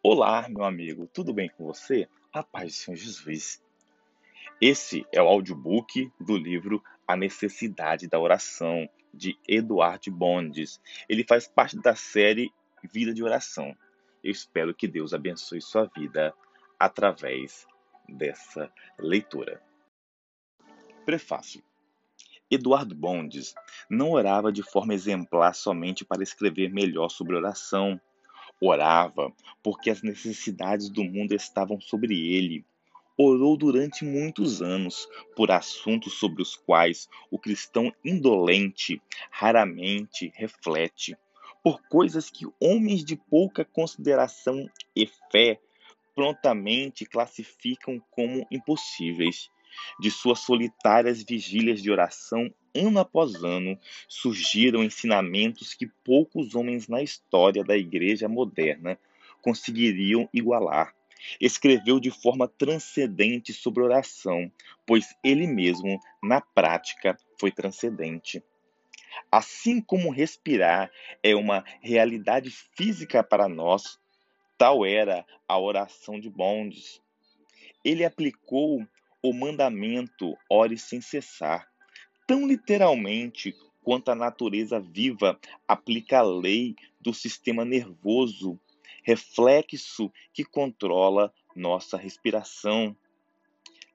Olá, meu amigo, tudo bem com você? A paz do Senhor Jesus. Esse é o audiobook do livro A Necessidade da Oração, de Eduardo Bondes. Ele faz parte da série Vida de Oração. Eu espero que Deus abençoe sua vida através dessa leitura. Prefácio. Eduardo Bondes não orava de forma exemplar somente para escrever melhor sobre oração. Orava porque as necessidades do mundo estavam sobre ele. Orou durante muitos anos por assuntos sobre os quais o cristão indolente raramente reflete, por coisas que homens de pouca consideração e fé prontamente classificam como impossíveis. De suas solitárias vigílias de oração, ano após ano, surgiram ensinamentos que poucos homens na história da Igreja moderna conseguiriam igualar. Escreveu de forma transcendente sobre oração, pois ele mesmo, na prática, foi transcendente. Assim como respirar é uma realidade física para nós, tal era a oração de Bondes. Ele aplicou o mandamento ore sem cessar, tão literalmente quanto a natureza viva aplica a lei do sistema nervoso, reflexo que controla nossa respiração.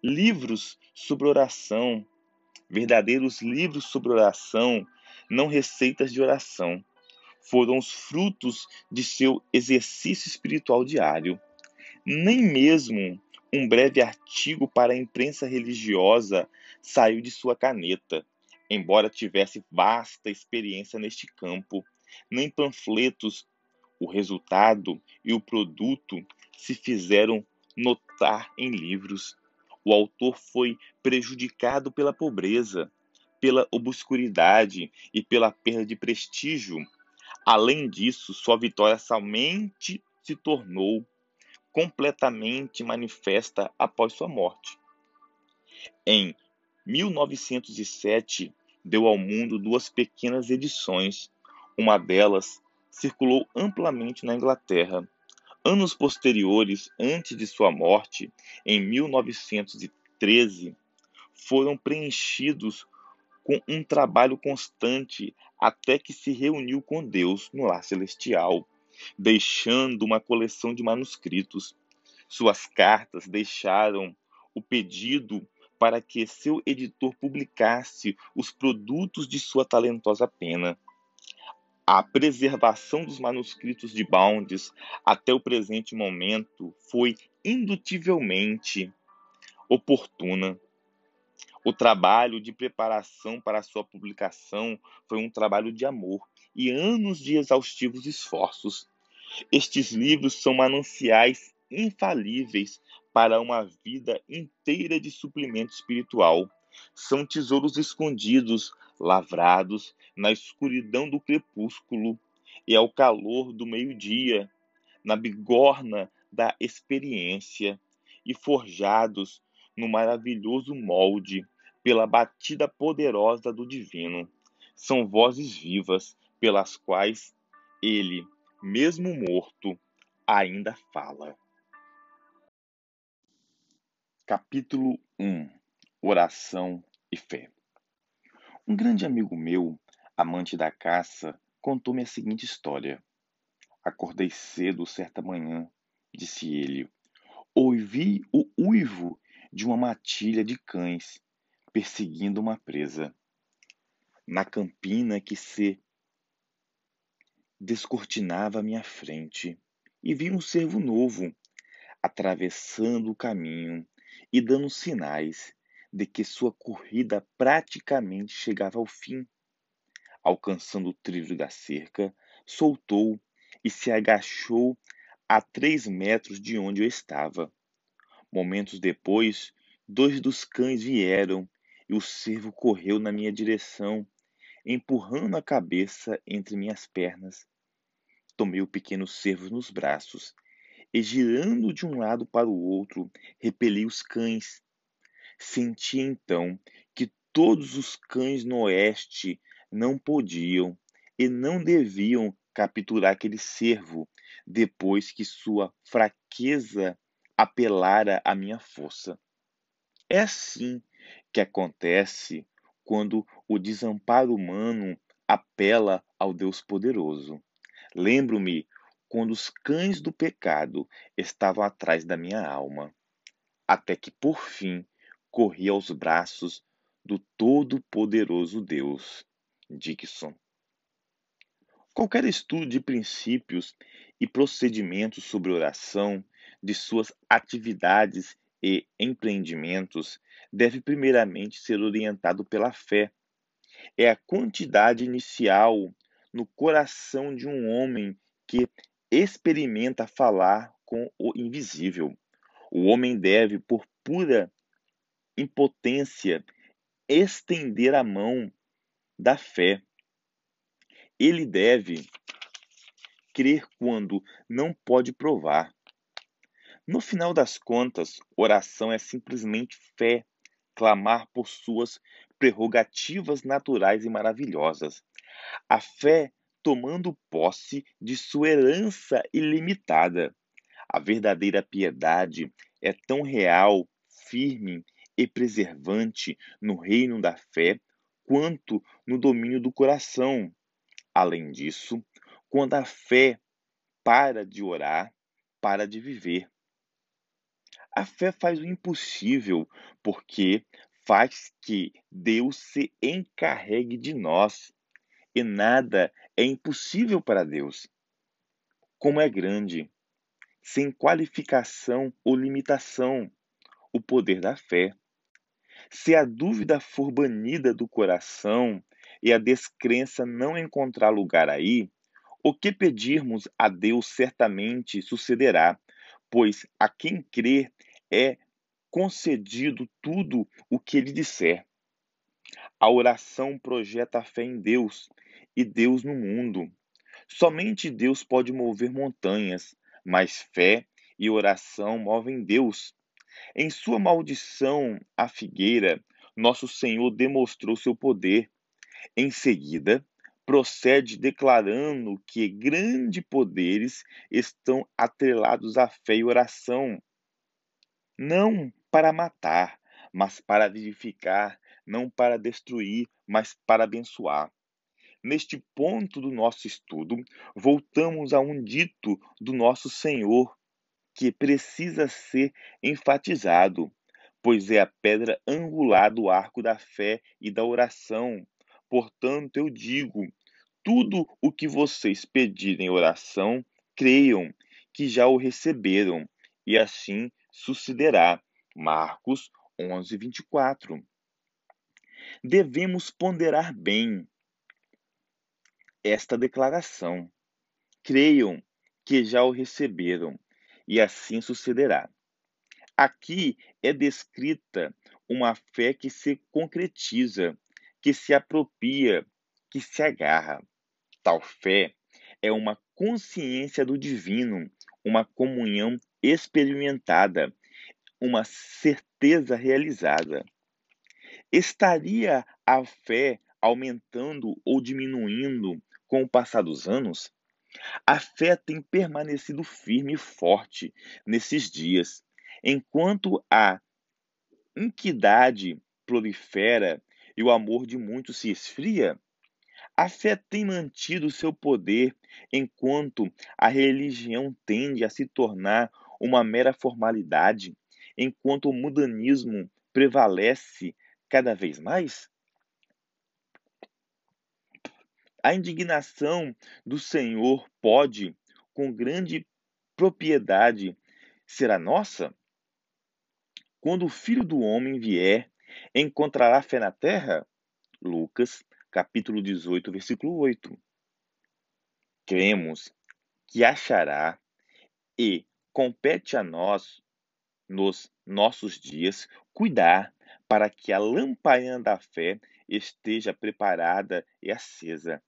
Livros sobre oração, verdadeiros livros sobre oração, não receitas de oração, foram os frutos de seu exercício espiritual diário. Nem mesmo um breve artigo para a imprensa religiosa saiu de sua caneta, embora tivesse vasta experiência neste campo. Nem panfletos, o resultado e o produto se fizeram notar em livros. O autor foi prejudicado pela pobreza, pela obscuridade e pela perda de prestígio. Além disso, sua vitória somente se tornou completamente manifesta após sua morte. Em 1907, deu ao mundo duas pequenas edições. Uma delas circulou amplamente na Inglaterra. Anos posteriores, antes de sua morte, em 1913, foram preenchidos com um trabalho constante até que se reuniu com Deus no lar celestial deixando uma coleção de manuscritos. Suas cartas deixaram o pedido para que seu editor publicasse os produtos de sua talentosa pena. A preservação dos manuscritos de Bounds até o presente momento foi indutivelmente oportuna. O trabalho de preparação para sua publicação foi um trabalho de amor e anos de exaustivos esforços. Estes livros são mananciais infalíveis para uma vida inteira de suplemento espiritual. São tesouros escondidos, lavrados na escuridão do crepúsculo e ao calor do meio-dia, na bigorna da experiência, e forjados no maravilhoso molde pela batida poderosa do divino. São vozes vivas pelas quais ele, mesmo morto, ainda fala. Capítulo 1 Oração e Fé Um grande amigo meu, amante da caça, contou-me a seguinte história. Acordei cedo certa manhã, disse ele. Ouvi o uivo de uma matilha de cães perseguindo uma presa. Na campina que se descortinava à minha frente e vi um cervo novo atravessando o caminho e dando sinais de que sua corrida praticamente chegava ao fim. Alcançando o trilho da cerca, soltou e se agachou a três metros de onde eu estava. Momentos depois, dois dos cães vieram e o cervo correu na minha direção, empurrando a cabeça entre minhas pernas tomei o pequeno cervo nos braços e, girando de um lado para o outro, repeli os cães. Senti então que todos os cães no oeste não podiam e não deviam capturar aquele cervo, depois que sua fraqueza apelara à minha força. É assim que acontece quando o desamparo humano apela ao Deus poderoso. Lembro-me quando os cães do pecado estavam atrás da minha alma, até que por fim corri aos braços do Todo-Poderoso Deus. Dixon. Qualquer estudo de princípios e procedimentos sobre oração, de suas atividades e empreendimentos, deve primeiramente ser orientado pela fé. É a quantidade inicial no coração de um homem que experimenta falar com o invisível. O homem deve, por pura impotência, estender a mão da fé ele deve crer quando não pode provar. No final das contas, oração é simplesmente fé, clamar por suas prerrogativas naturais e maravilhosas. A fé tomando posse de sua herança ilimitada. A verdadeira piedade é tão real, firme e preservante no reino da fé quanto no domínio do coração. Além disso, quando a fé para de orar, para de viver. A fé faz o impossível, porque faz que Deus se encarregue de nós. E nada é impossível para Deus. Como é grande, sem qualificação ou limitação, o poder da fé. Se a dúvida for banida do coração e a descrença não encontrar lugar aí, o que pedirmos a Deus certamente sucederá, pois a quem crer é concedido tudo o que ele disser. A oração projeta a fé em Deus e Deus no mundo. Somente Deus pode mover montanhas, mas fé e oração movem Deus. Em sua maldição à figueira, nosso Senhor demonstrou seu poder em seguida, procede declarando que grandes poderes estão atrelados à fé e oração, não para matar, mas para vivificar, não para destruir, mas para abençoar. Neste ponto do nosso estudo, voltamos a um dito do nosso Senhor que precisa ser enfatizado, pois é a pedra angular do arco da fé e da oração, Portanto, eu digo: tudo o que vocês pedirem em oração, creiam que já o receberam, e assim sucederá. Marcos 11, 24. Devemos ponderar bem esta declaração. Creiam que já o receberam, e assim sucederá. Aqui é descrita uma fé que se concretiza que se apropria, que se agarra. Tal fé é uma consciência do divino, uma comunhão experimentada, uma certeza realizada. Estaria a fé aumentando ou diminuindo com o passar dos anos? A fé tem permanecido firme e forte nesses dias, enquanto a inquidade prolifera e o amor de muitos se esfria, a fé tem mantido seu poder enquanto a religião tende a se tornar uma mera formalidade, enquanto o mudanismo prevalece cada vez mais? A indignação do Senhor pode, com grande propriedade, ser a nossa? Quando o Filho do Homem vier, Encontrará fé na terra? Lucas, capítulo 18, versículo 8. Cremos que achará e compete a nós, nos nossos dias, cuidar para que a lamparina da fé esteja preparada e acesa,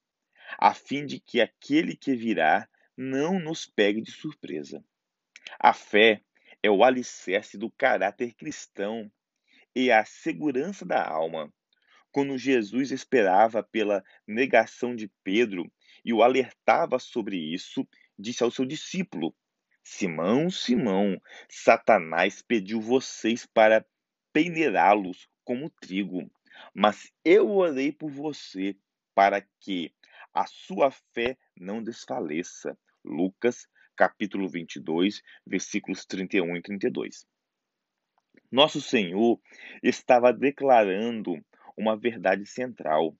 a fim de que aquele que virá não nos pegue de surpresa. A fé é o alicerce do caráter cristão e a segurança da alma. Quando Jesus esperava pela negação de Pedro e o alertava sobre isso, disse ao seu discípulo: Simão, Simão, Satanás pediu vocês para peneirá-los como trigo, mas eu orei por você para que a sua fé não desfaleça. Lucas, capítulo 22, versículos 31 e 32. Nosso Senhor estava declarando uma verdade central.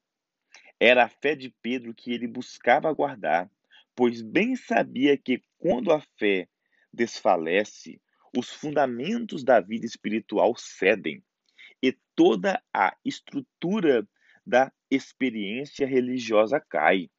Era a fé de Pedro que ele buscava guardar, pois bem sabia que quando a fé desfalece, os fundamentos da vida espiritual cedem e toda a estrutura da experiência religiosa cai.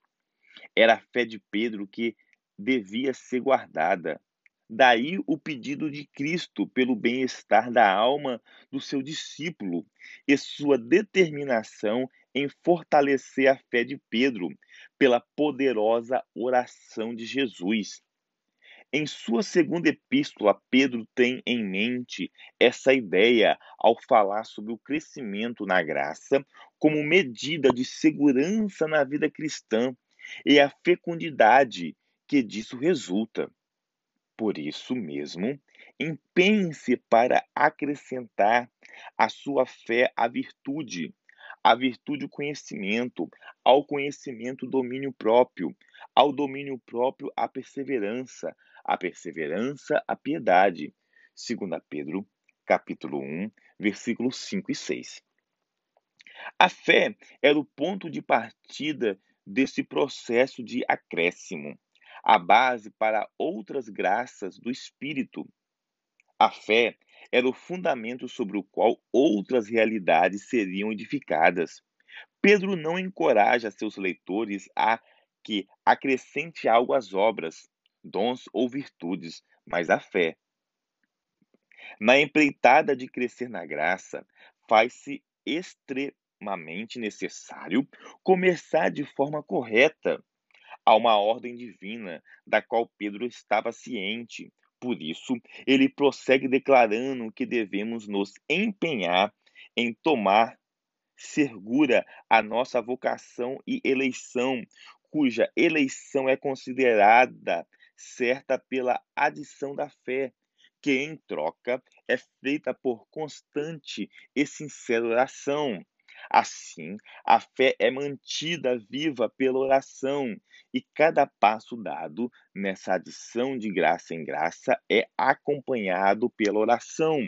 Era a fé de Pedro que devia ser guardada. Daí o pedido de Cristo pelo bem-estar da alma do seu discípulo e sua determinação em fortalecer a fé de Pedro pela poderosa oração de Jesus. Em sua segunda epístola, Pedro tem em mente essa ideia ao falar sobre o crescimento na graça como medida de segurança na vida cristã e a fecundidade que disso resulta. Por isso mesmo, empenhe-se para acrescentar à sua fé a virtude, à virtude o conhecimento, ao conhecimento o domínio próprio, ao domínio próprio a perseverança, a perseverança, a piedade. 2 Pedro, capítulo 1, versículos 5 e 6. A fé era o ponto de partida desse processo de acréscimo, a base para outras graças do Espírito. A fé era o fundamento sobre o qual outras realidades seriam edificadas. Pedro não encoraja seus leitores a que acrescente algo às obras, dons ou virtudes, mas a fé. Na empreitada de crescer na graça, faz-se extremamente necessário começar de forma correta. Há uma ordem divina da qual Pedro estava ciente. Por isso, ele prossegue declarando que devemos nos empenhar em tomar segura a nossa vocação e eleição, cuja eleição é considerada certa pela adição da fé, que em troca é feita por constante e sincera oração. Assim, a fé é mantida viva pela oração, e cada passo dado nessa adição de graça em graça é acompanhado pela oração.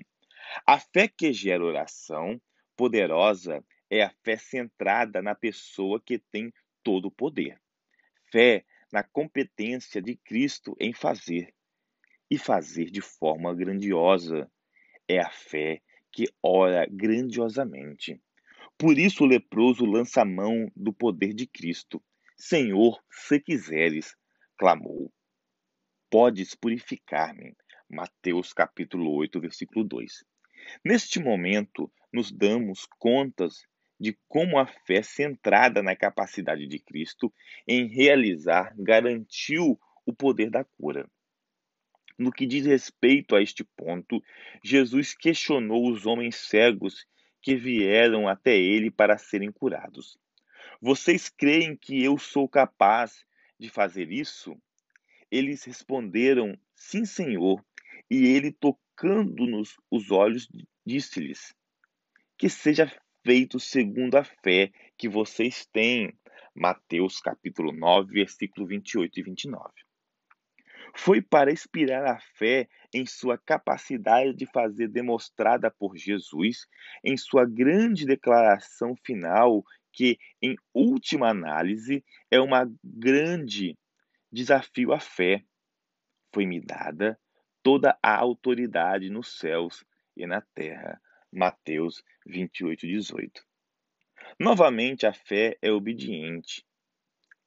A fé que gera oração poderosa é a fé centrada na pessoa que tem todo o poder. Fé na competência de Cristo em fazer e fazer de forma grandiosa. É a fé que ora grandiosamente. Por isso o leproso lança a mão do poder de Cristo. Senhor, se quiseres, clamou. Podes purificar-me. Mateus capítulo 8, versículo 2. Neste momento, nos damos contas de como a fé centrada na capacidade de Cristo em realizar garantiu o poder da cura. No que diz respeito a este ponto, Jesus questionou os homens cegos que vieram até ele para serem curados. Vocês creem que eu sou capaz de fazer isso? Eles responderam: Sim, Senhor. E ele, tocando-nos os olhos, disse-lhes: Que seja feito segundo a fé que vocês têm. Mateus capítulo 9, versículo 28 e 29. Foi para inspirar a fé em sua capacidade de fazer demonstrada por Jesus em sua grande declaração final, que, em última análise, é uma grande desafio à fé. Foi-me dada toda a autoridade nos céus e na terra. Mateus 28, 18. Novamente, a fé é obediente,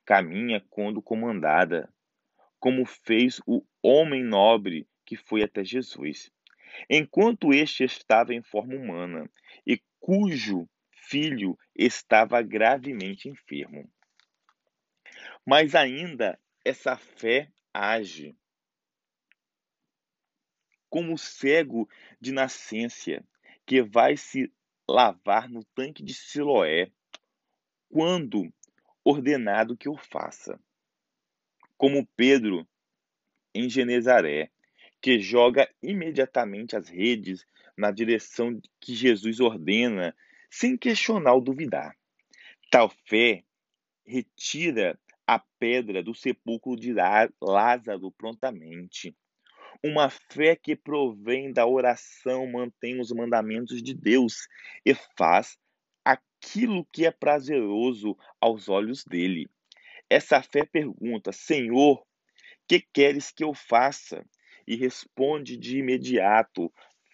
caminha quando comandada, como fez o homem nobre que foi até Jesus, enquanto este estava em forma humana e cujo filho estava gravemente enfermo. Mas ainda essa fé age como cego de nascença que vai se lavar no tanque de Siloé, quando ordenado que o faça. Como Pedro em Genezaré, que joga imediatamente as redes na direção que Jesus ordena, sem questionar ou duvidar. Tal fé retira a pedra do sepulcro de Lázaro prontamente. Uma fé que provém da oração mantém os mandamentos de Deus e faz aquilo que é prazeroso aos olhos dele. Essa fé pergunta: Senhor, que queres que eu faça? E responde de imediato: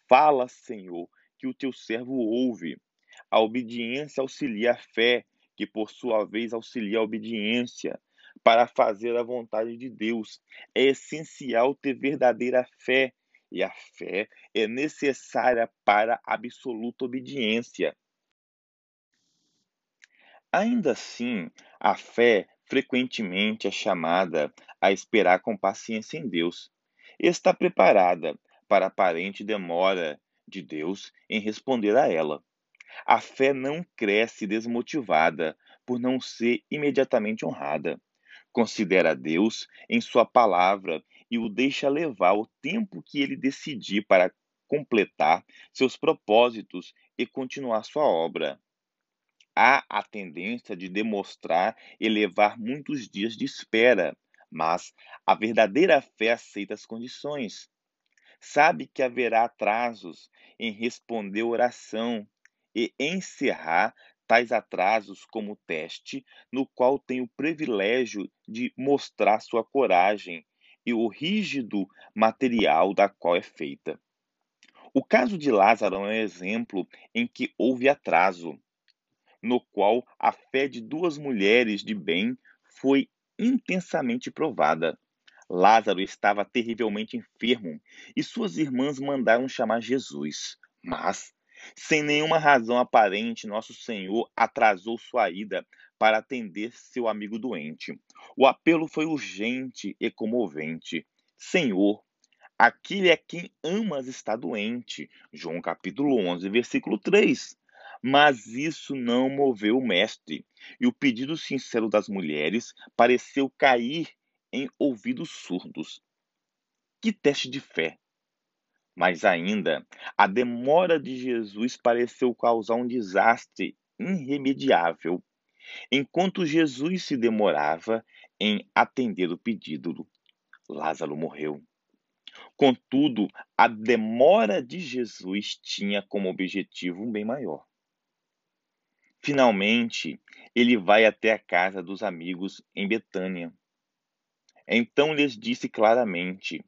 Fala, Senhor, que o teu servo ouve. A obediência auxilia a fé, que por sua vez auxilia a obediência para fazer a vontade de Deus. É essencial ter verdadeira fé, e a fé é necessária para absoluta obediência. Ainda assim, a fé frequentemente é chamada a esperar com paciência em Deus. Está preparada para a aparente demora de Deus em responder a ela. A fé não cresce desmotivada por não ser imediatamente honrada considera Deus em Sua palavra e o deixa levar o tempo que ele decidir para completar seus propósitos e continuar sua obra. Há a tendência de demonstrar e levar muitos dias de espera, mas a verdadeira fé aceita as condições. Sabe que haverá atrasos em responder oração e encerrar tais atrasos como teste, no qual tem o privilégio de mostrar sua coragem e o rígido material da qual é feita. O caso de Lázaro é um exemplo em que houve atraso, no qual a fé de duas mulheres de bem foi intensamente provada. Lázaro estava terrivelmente enfermo e suas irmãs mandaram chamar Jesus, mas sem nenhuma razão aparente, nosso Senhor atrasou sua ida para atender seu amigo doente. O apelo foi urgente e comovente. Senhor, aquele é quem amas está doente. João capítulo 11, versículo 3. Mas isso não moveu o mestre, e o pedido sincero das mulheres pareceu cair em ouvidos surdos. Que teste de fé! Mais ainda, a demora de Jesus pareceu causar um desastre irremediável. Enquanto Jesus se demorava em atender o pedido, Lázaro morreu. Contudo, a demora de Jesus tinha como objetivo um bem maior. Finalmente, ele vai até a casa dos amigos em Betânia. Então lhes disse claramente: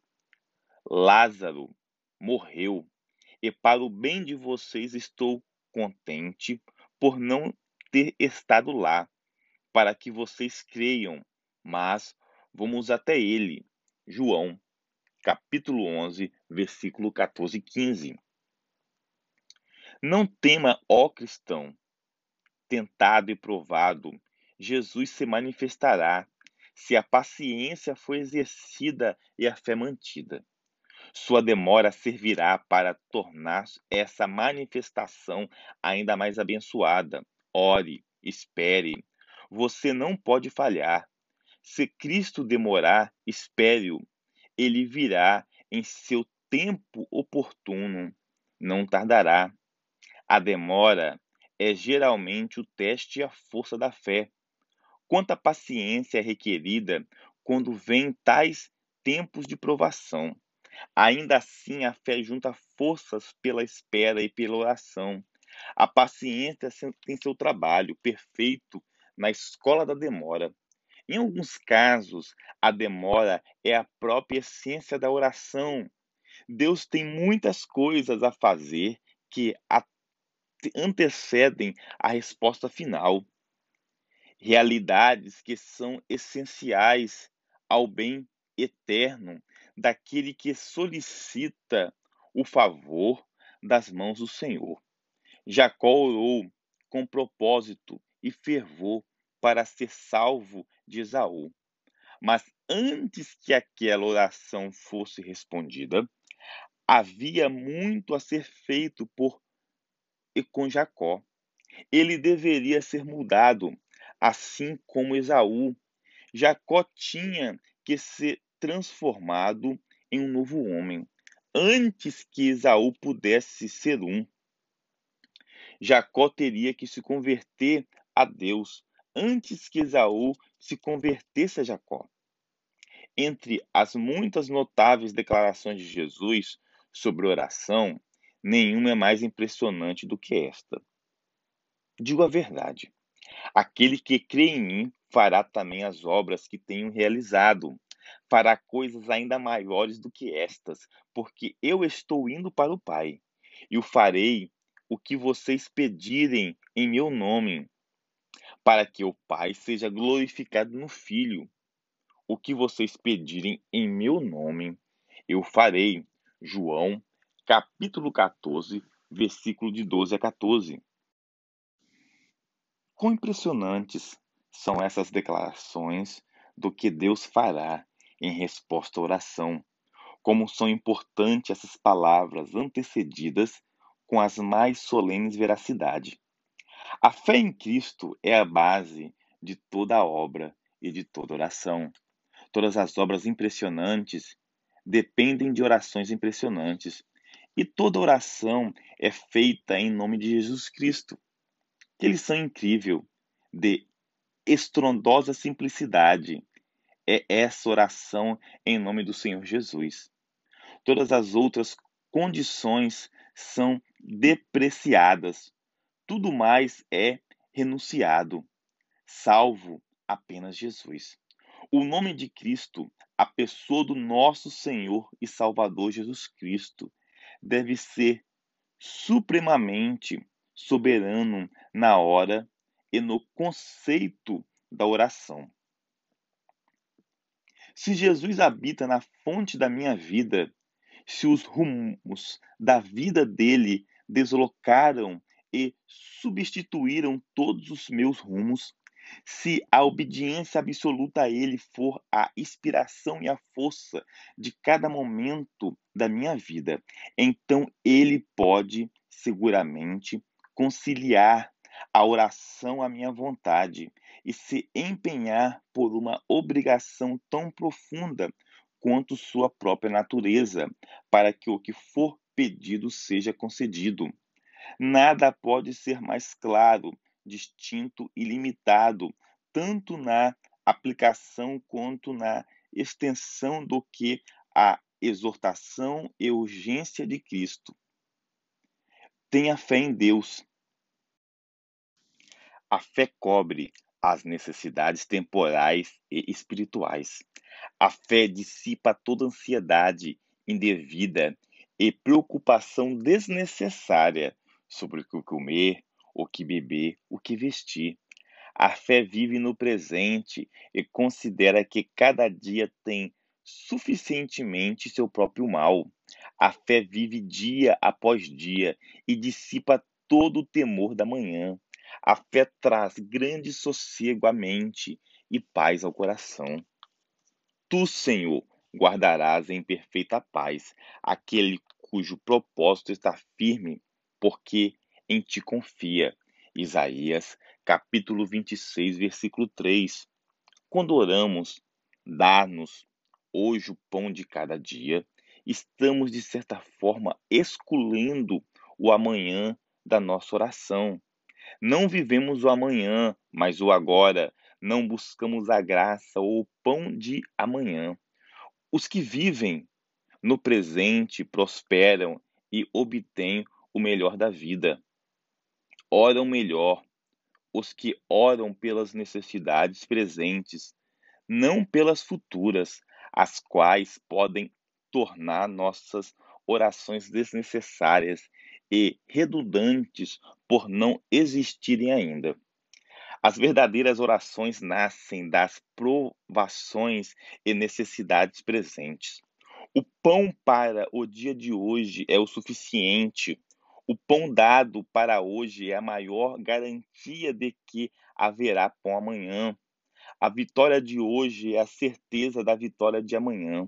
Lázaro morreu, e para o bem de vocês estou contente por não ter estado lá, para que vocês creiam. Mas vamos até ele. João, capítulo 11, versículo 14 e 15. Não tema, ó cristão, tentado e provado, Jesus se manifestará se a paciência for exercida e a fé mantida. Sua demora servirá para tornar essa manifestação ainda mais abençoada. Ore, espere. Você não pode falhar. Se Cristo demorar, espere-o. Ele virá em seu tempo oportuno. Não tardará. A demora é geralmente o teste a força da fé. Quanta paciência é requerida quando vêm tais tempos de provação. Ainda assim, a fé junta forças pela espera e pela oração. A paciência tem seu trabalho perfeito na escola da demora. Em alguns casos, a demora é a própria essência da oração. Deus tem muitas coisas a fazer que antecedem a resposta final. Realidades que são essenciais ao bem eterno daquele que solicita o favor das mãos do Senhor. Jacó orou com propósito e fervor para ser salvo de Esaú. Mas antes que aquela oração fosse respondida, havia muito a ser feito por e com Jacó. Ele deveria ser mudado, assim como Esaú. Jacó tinha que ser transformado em um novo homem, antes que Esaú pudesse ser um. Jacó teria que se converter a Deus antes que Esaú se convertesse a Jacó. Entre as muitas notáveis declarações de Jesus sobre oração, nenhuma é mais impressionante do que esta. Digo a verdade. Aquele que crê em mim fará também as obras que tenho realizado. Fará coisas ainda maiores do que estas, porque eu estou indo para o Pai. E o farei o que vocês pedirem em meu nome, para que o Pai seja glorificado no Filho. O que vocês pedirem em meu nome, eu farei. João, capítulo 14, versículo de 12 a 14. Quão impressionantes são essas declarações do que Deus fará em resposta à oração. Como são importantes essas palavras antecedidas com as mais solenes veracidade. A fé em Cristo é a base de toda a obra e de toda oração. Todas as obras impressionantes dependem de orações impressionantes. E toda oração é feita em nome de Jesus Cristo que são incrível, de estrondosa simplicidade. É essa oração em nome do Senhor Jesus. Todas as outras condições são depreciadas. Tudo mais é renunciado, salvo apenas Jesus. O nome de Cristo, a pessoa do nosso Senhor e Salvador Jesus Cristo, deve ser supremamente soberano na hora e no conceito da oração. Se Jesus habita na fonte da minha vida, se os rumos da vida dele deslocaram e substituíram todos os meus rumos, se a obediência absoluta a Ele for a inspiração e a força de cada momento da minha vida, então Ele pode seguramente conciliar a oração à minha vontade e se empenhar por uma obrigação tão profunda quanto sua própria natureza, para que o que for pedido seja concedido. Nada pode ser mais claro, distinto e limitado, tanto na aplicação quanto na extensão do que a exortação e urgência de Cristo. Tenha fé em Deus a fé cobre as necessidades temporais e espirituais. A fé dissipa toda ansiedade indevida e preocupação desnecessária sobre o que comer, o que beber, o que vestir. A fé vive no presente e considera que cada dia tem suficientemente seu próprio mal. A fé vive dia após dia e dissipa todo o temor da manhã. A fé traz grande sossego à mente e paz ao coração. Tu, Senhor, guardarás em perfeita paz aquele cujo propósito está firme, porque em ti confia. Isaías, capítulo 26, versículo 3. Quando oramos, dá-nos hoje o pão de cada dia, estamos de certa forma excluindo o amanhã da nossa oração. Não vivemos o amanhã, mas o agora. Não buscamos a graça ou o pão de amanhã. Os que vivem no presente prosperam e obtêm o melhor da vida. Oram melhor os que oram pelas necessidades presentes, não pelas futuras, as quais podem tornar nossas orações desnecessárias e redundantes por não existirem ainda. As verdadeiras orações nascem das provações e necessidades presentes. O pão para o dia de hoje é o suficiente. O pão dado para hoje é a maior garantia de que haverá pão amanhã. A vitória de hoje é a certeza da vitória de amanhã.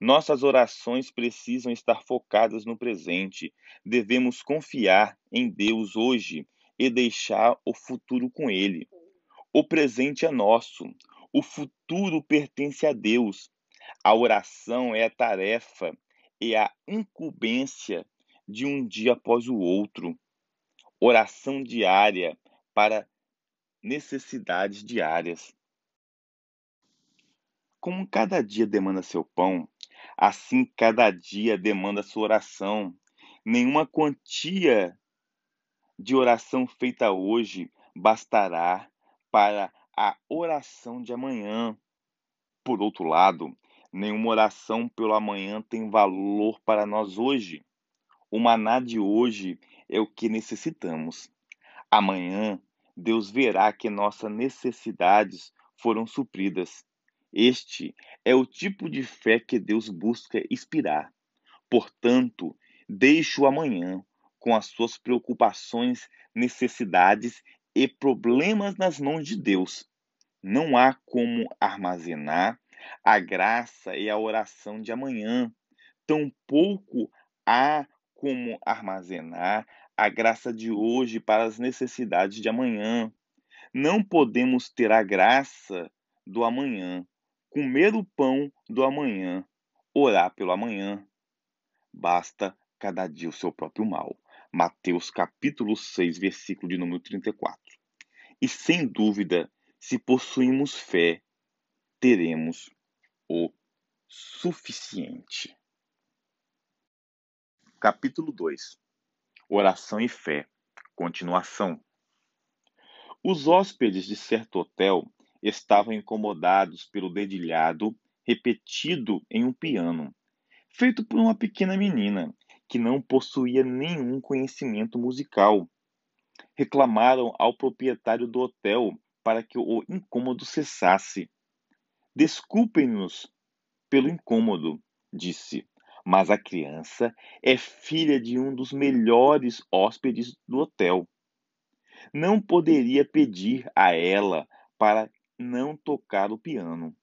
Nossas orações precisam estar focadas no presente. Devemos confiar em Deus hoje e deixar o futuro com Ele. O presente é nosso, o futuro pertence a Deus. A oração é a tarefa e a incumbência de um dia após o outro. Oração diária para necessidades diárias. Como cada dia demanda seu pão, assim cada dia demanda sua oração. Nenhuma quantia de oração feita hoje bastará para a oração de amanhã. Por outro lado, nenhuma oração pelo amanhã tem valor para nós hoje. O maná de hoje é o que necessitamos. Amanhã, Deus verá que nossas necessidades foram supridas. Este é o tipo de fé que Deus busca inspirar. Portanto, deixe o amanhã com as suas preocupações, necessidades e problemas nas mãos de Deus. Não há como armazenar a graça e a oração de amanhã. Tampouco há como armazenar a graça de hoje para as necessidades de amanhã. Não podemos ter a graça do amanhã comer o pão do amanhã, orar pelo amanhã. Basta cada dia o seu próprio mal. Mateus capítulo 6, versículo de número 34. E sem dúvida, se possuímos fé, teremos o suficiente. Capítulo 2. Oração e fé. Continuação. Os hóspedes de certo hotel estavam incomodados pelo dedilhado repetido em um piano, feito por uma pequena menina que não possuía nenhum conhecimento musical. Reclamaram ao proprietário do hotel para que o incômodo cessasse. Desculpem-nos pelo incômodo, disse, mas a criança é filha de um dos melhores hóspedes do hotel. Não poderia pedir a ela para não tocar o piano.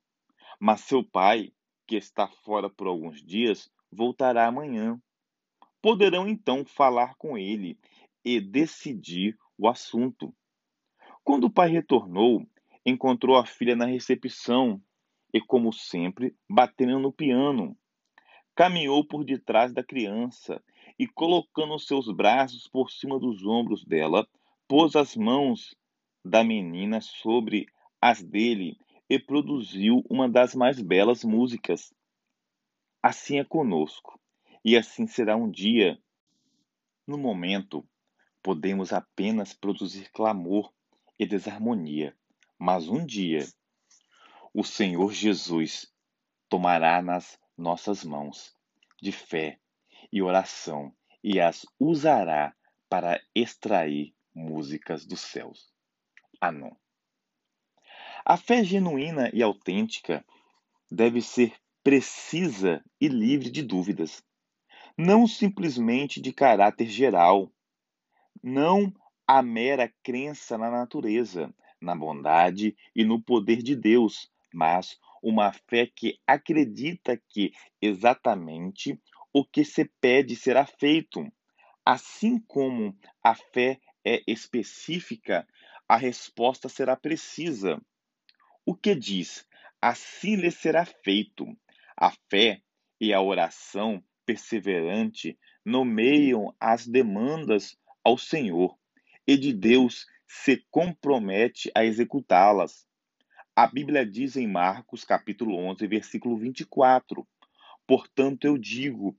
Mas seu pai, que está fora por alguns dias, voltará amanhã. Poderão então falar com ele e decidir o assunto. Quando o pai retornou, encontrou a filha na recepção e, como sempre, batendo no piano. Caminhou por detrás da criança e, colocando seus braços por cima dos ombros dela, pôs as mãos da menina sobre as dele e produziu uma das mais belas músicas. Assim é conosco, e assim será um dia. No momento, podemos apenas produzir clamor e desarmonia, mas um dia o Senhor Jesus tomará nas nossas mãos de fé e oração e as usará para extrair músicas dos céus. Anon. A fé genuína e autêntica deve ser precisa e livre de dúvidas, não simplesmente de caráter geral, não a mera crença na natureza, na bondade e no poder de Deus, mas uma fé que acredita que exatamente o que se pede será feito. Assim como a fé é específica, a resposta será precisa. O que diz: assim lhe será feito. A fé e a oração perseverante nomeiam as demandas ao Senhor e de Deus se compromete a executá-las. A Bíblia diz em Marcos, capítulo 11, versículo 24: Portanto eu digo,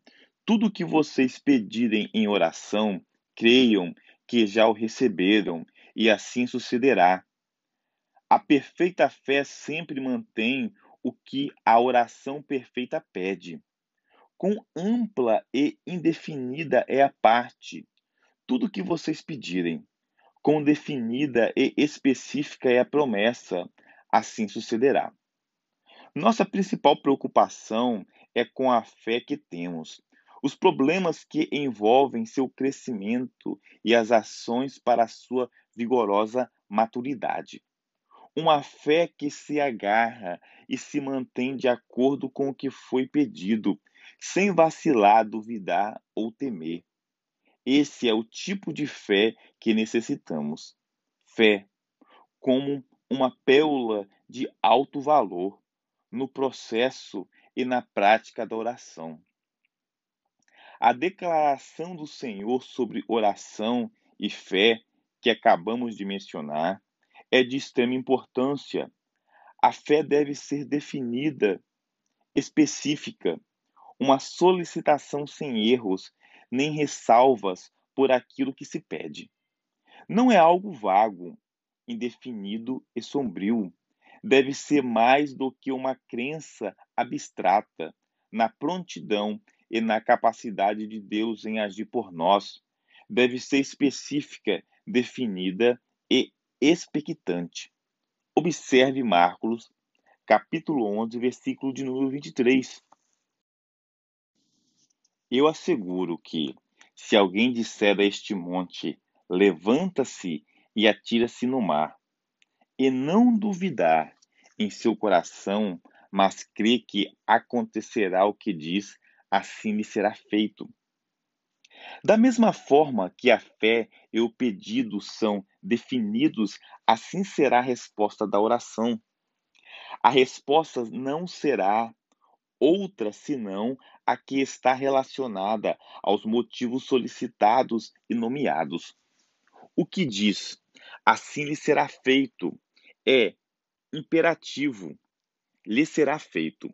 tudo que vocês pedirem em oração, creiam que já o receberam, e assim sucederá. A perfeita fé sempre mantém o que a oração perfeita pede. Quão ampla e indefinida é a parte, tudo que vocês pedirem. Quão definida e específica é a promessa, assim sucederá. Nossa principal preocupação é com a fé que temos, os problemas que envolvem seu crescimento e as ações para sua vigorosa maturidade. Uma fé que se agarra e se mantém de acordo com o que foi pedido, sem vacilar, duvidar ou temer. Esse é o tipo de fé que necessitamos. Fé como uma pérola de alto valor. No processo, e na prática da oração. A declaração do Senhor sobre oração e fé que acabamos de mencionar é de extrema importância. A fé deve ser definida, específica, uma solicitação sem erros nem ressalvas por aquilo que se pede. Não é algo vago, indefinido e sombrio. Deve ser mais do que uma crença abstrata na prontidão e na capacidade de Deus em agir por nós. Deve ser específica, definida e expectante. Observe Marcos, capítulo 11, versículo de número 23. Eu asseguro que, se alguém disser a este monte, levanta-se e atira-se no mar, e não duvidar em seu coração, mas crê que acontecerá o que diz, assim lhe será feito. Da mesma forma que a fé e o pedido são definidos, assim será a resposta da oração. A resposta não será outra senão a que está relacionada aos motivos solicitados e nomeados. O que diz, assim lhe será feito, é imperativo, lhe será feito.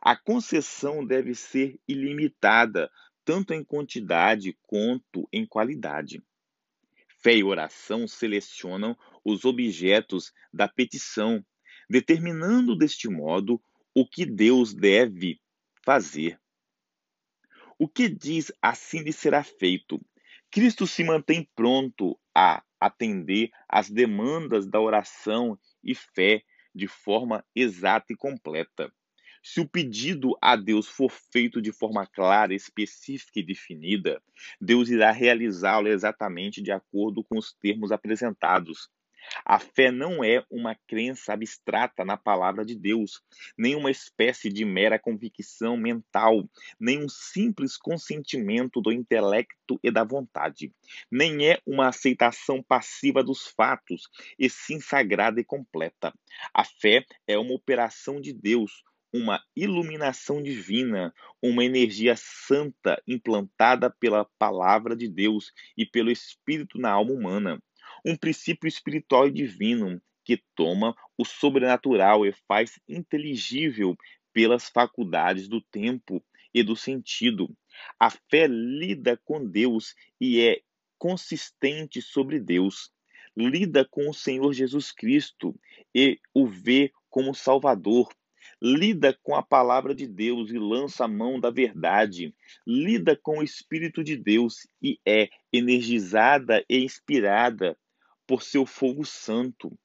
A concessão deve ser ilimitada, tanto em quantidade quanto em qualidade. Fé e oração selecionam os objetos da petição, determinando deste modo o que Deus deve fazer. O que diz assim lhe será feito? Cristo se mantém pronto a atender às demandas da oração e fé de forma exata e completa. Se o pedido a Deus for feito de forma clara, específica e definida, Deus irá realizá-lo exatamente de acordo com os termos apresentados. A fé não é uma crença abstrata na palavra de Deus, nem uma espécie de mera convicção mental, nem um simples consentimento do intelecto e da vontade, nem é uma aceitação passiva dos fatos, e sim sagrada e completa. A fé é uma operação de Deus, uma iluminação divina, uma energia santa implantada pela palavra de Deus e pelo Espírito na alma humana um princípio espiritual e divino que toma o sobrenatural e faz inteligível pelas faculdades do tempo e do sentido. A fé lida com Deus e é consistente sobre Deus. Lida com o Senhor Jesus Cristo e o vê como Salvador. Lida com a palavra de Deus e lança a mão da verdade. Lida com o Espírito de Deus e é energizada e inspirada por seu fogo santo.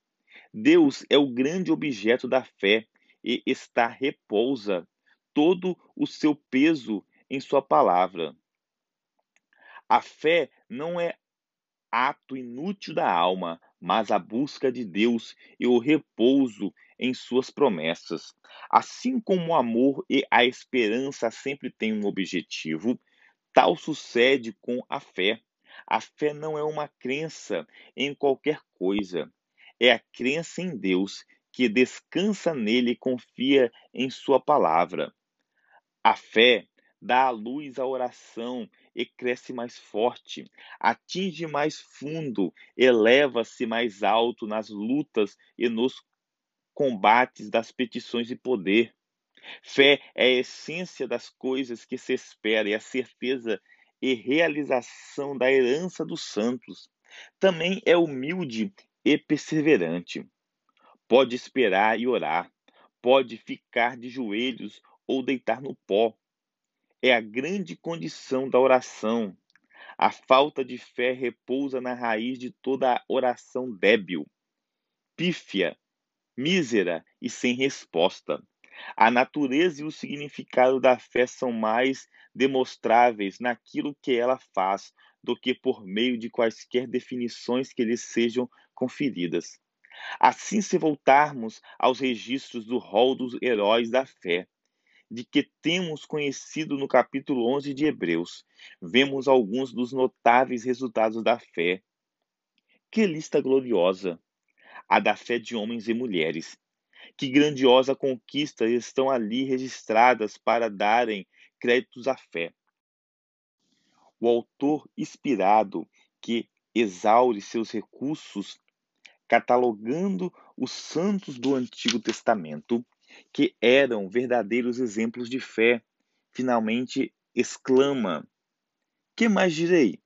Deus é o grande objeto da fé e está repousa todo o seu peso em sua palavra. A fé não é ato inútil da alma, mas a busca de Deus e o repouso em suas promessas. Assim como o amor e a esperança sempre têm um objetivo, tal sucede com a fé. A fé não é uma crença em qualquer coisa, é a crença em Deus que descansa nele e confia em Sua palavra. A fé dá à luz a oração e cresce mais forte, atinge mais fundo, eleva-se mais alto nas lutas e nos combates das petições de poder. Fé é a essência das coisas que se espera e a certeza e realização da herança dos santos. Também é humilde e perseverante. Pode esperar e orar, pode ficar de joelhos ou deitar no pó. É a grande condição da oração. A falta de fé repousa na raiz de toda oração débil, pífia, mísera e sem resposta. A natureza e o significado da fé são mais demonstráveis naquilo que ela faz do que por meio de quaisquer definições que lhe sejam conferidas. Assim, se voltarmos aos registros do rol dos heróis da fé, de que temos conhecido no capítulo 11 de Hebreus, vemos alguns dos notáveis resultados da fé. Que lista gloriosa! A da fé de homens e mulheres Que grandiosa conquista estão ali registradas para darem créditos à fé. O autor inspirado que exaure seus recursos catalogando os santos do Antigo Testamento, que eram verdadeiros exemplos de fé, finalmente exclama: Que mais direi?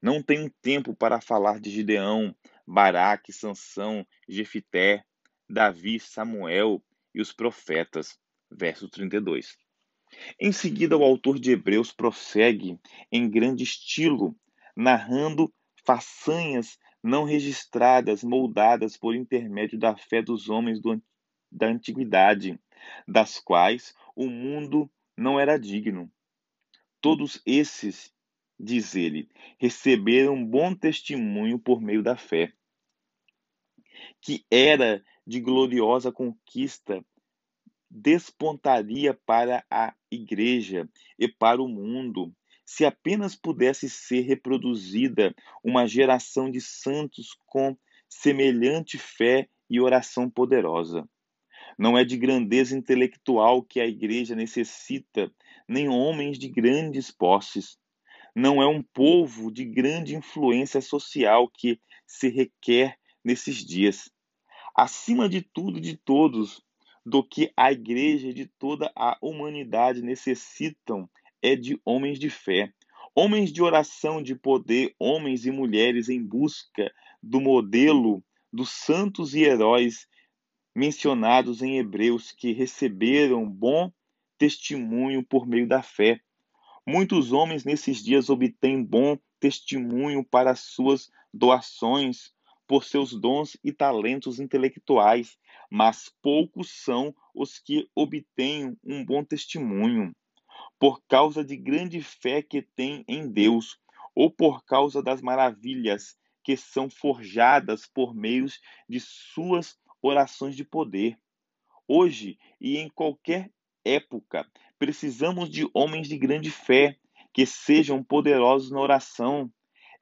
Não tenho tempo para falar de Gideão, Baraque, Sansão, Jefité, Davi, Samuel e os profetas. Verso 32. Em seguida, o autor de Hebreus prossegue em grande estilo, narrando façanhas não registradas, moldadas por intermédio da fé dos homens do, da antiguidade, das quais o mundo não era digno. Todos esses, diz ele, receberam bom testemunho por meio da fé, que era de gloriosa conquista despontaria para a igreja e para o mundo, se apenas pudesse ser reproduzida uma geração de santos com semelhante fé e oração poderosa. Não é de grandeza intelectual que a igreja necessita, nem homens de grandes posses. Não é um povo de grande influência social que se requer nesses dias. Acima de tudo e de todos, do que a igreja e de toda a humanidade necessitam é de homens de fé, homens de oração, de poder, homens e mulheres em busca do modelo dos santos e heróis mencionados em Hebreus que receberam bom testemunho por meio da fé. Muitos homens nesses dias obtêm bom testemunho para suas doações, por seus dons e talentos intelectuais, mas poucos são os que obtêm um bom testemunho por causa de grande fé que tem em Deus, ou por causa das maravilhas que são forjadas por meio de suas orações de poder. Hoje e em qualquer época, precisamos de homens de grande fé, que sejam poderosos na oração.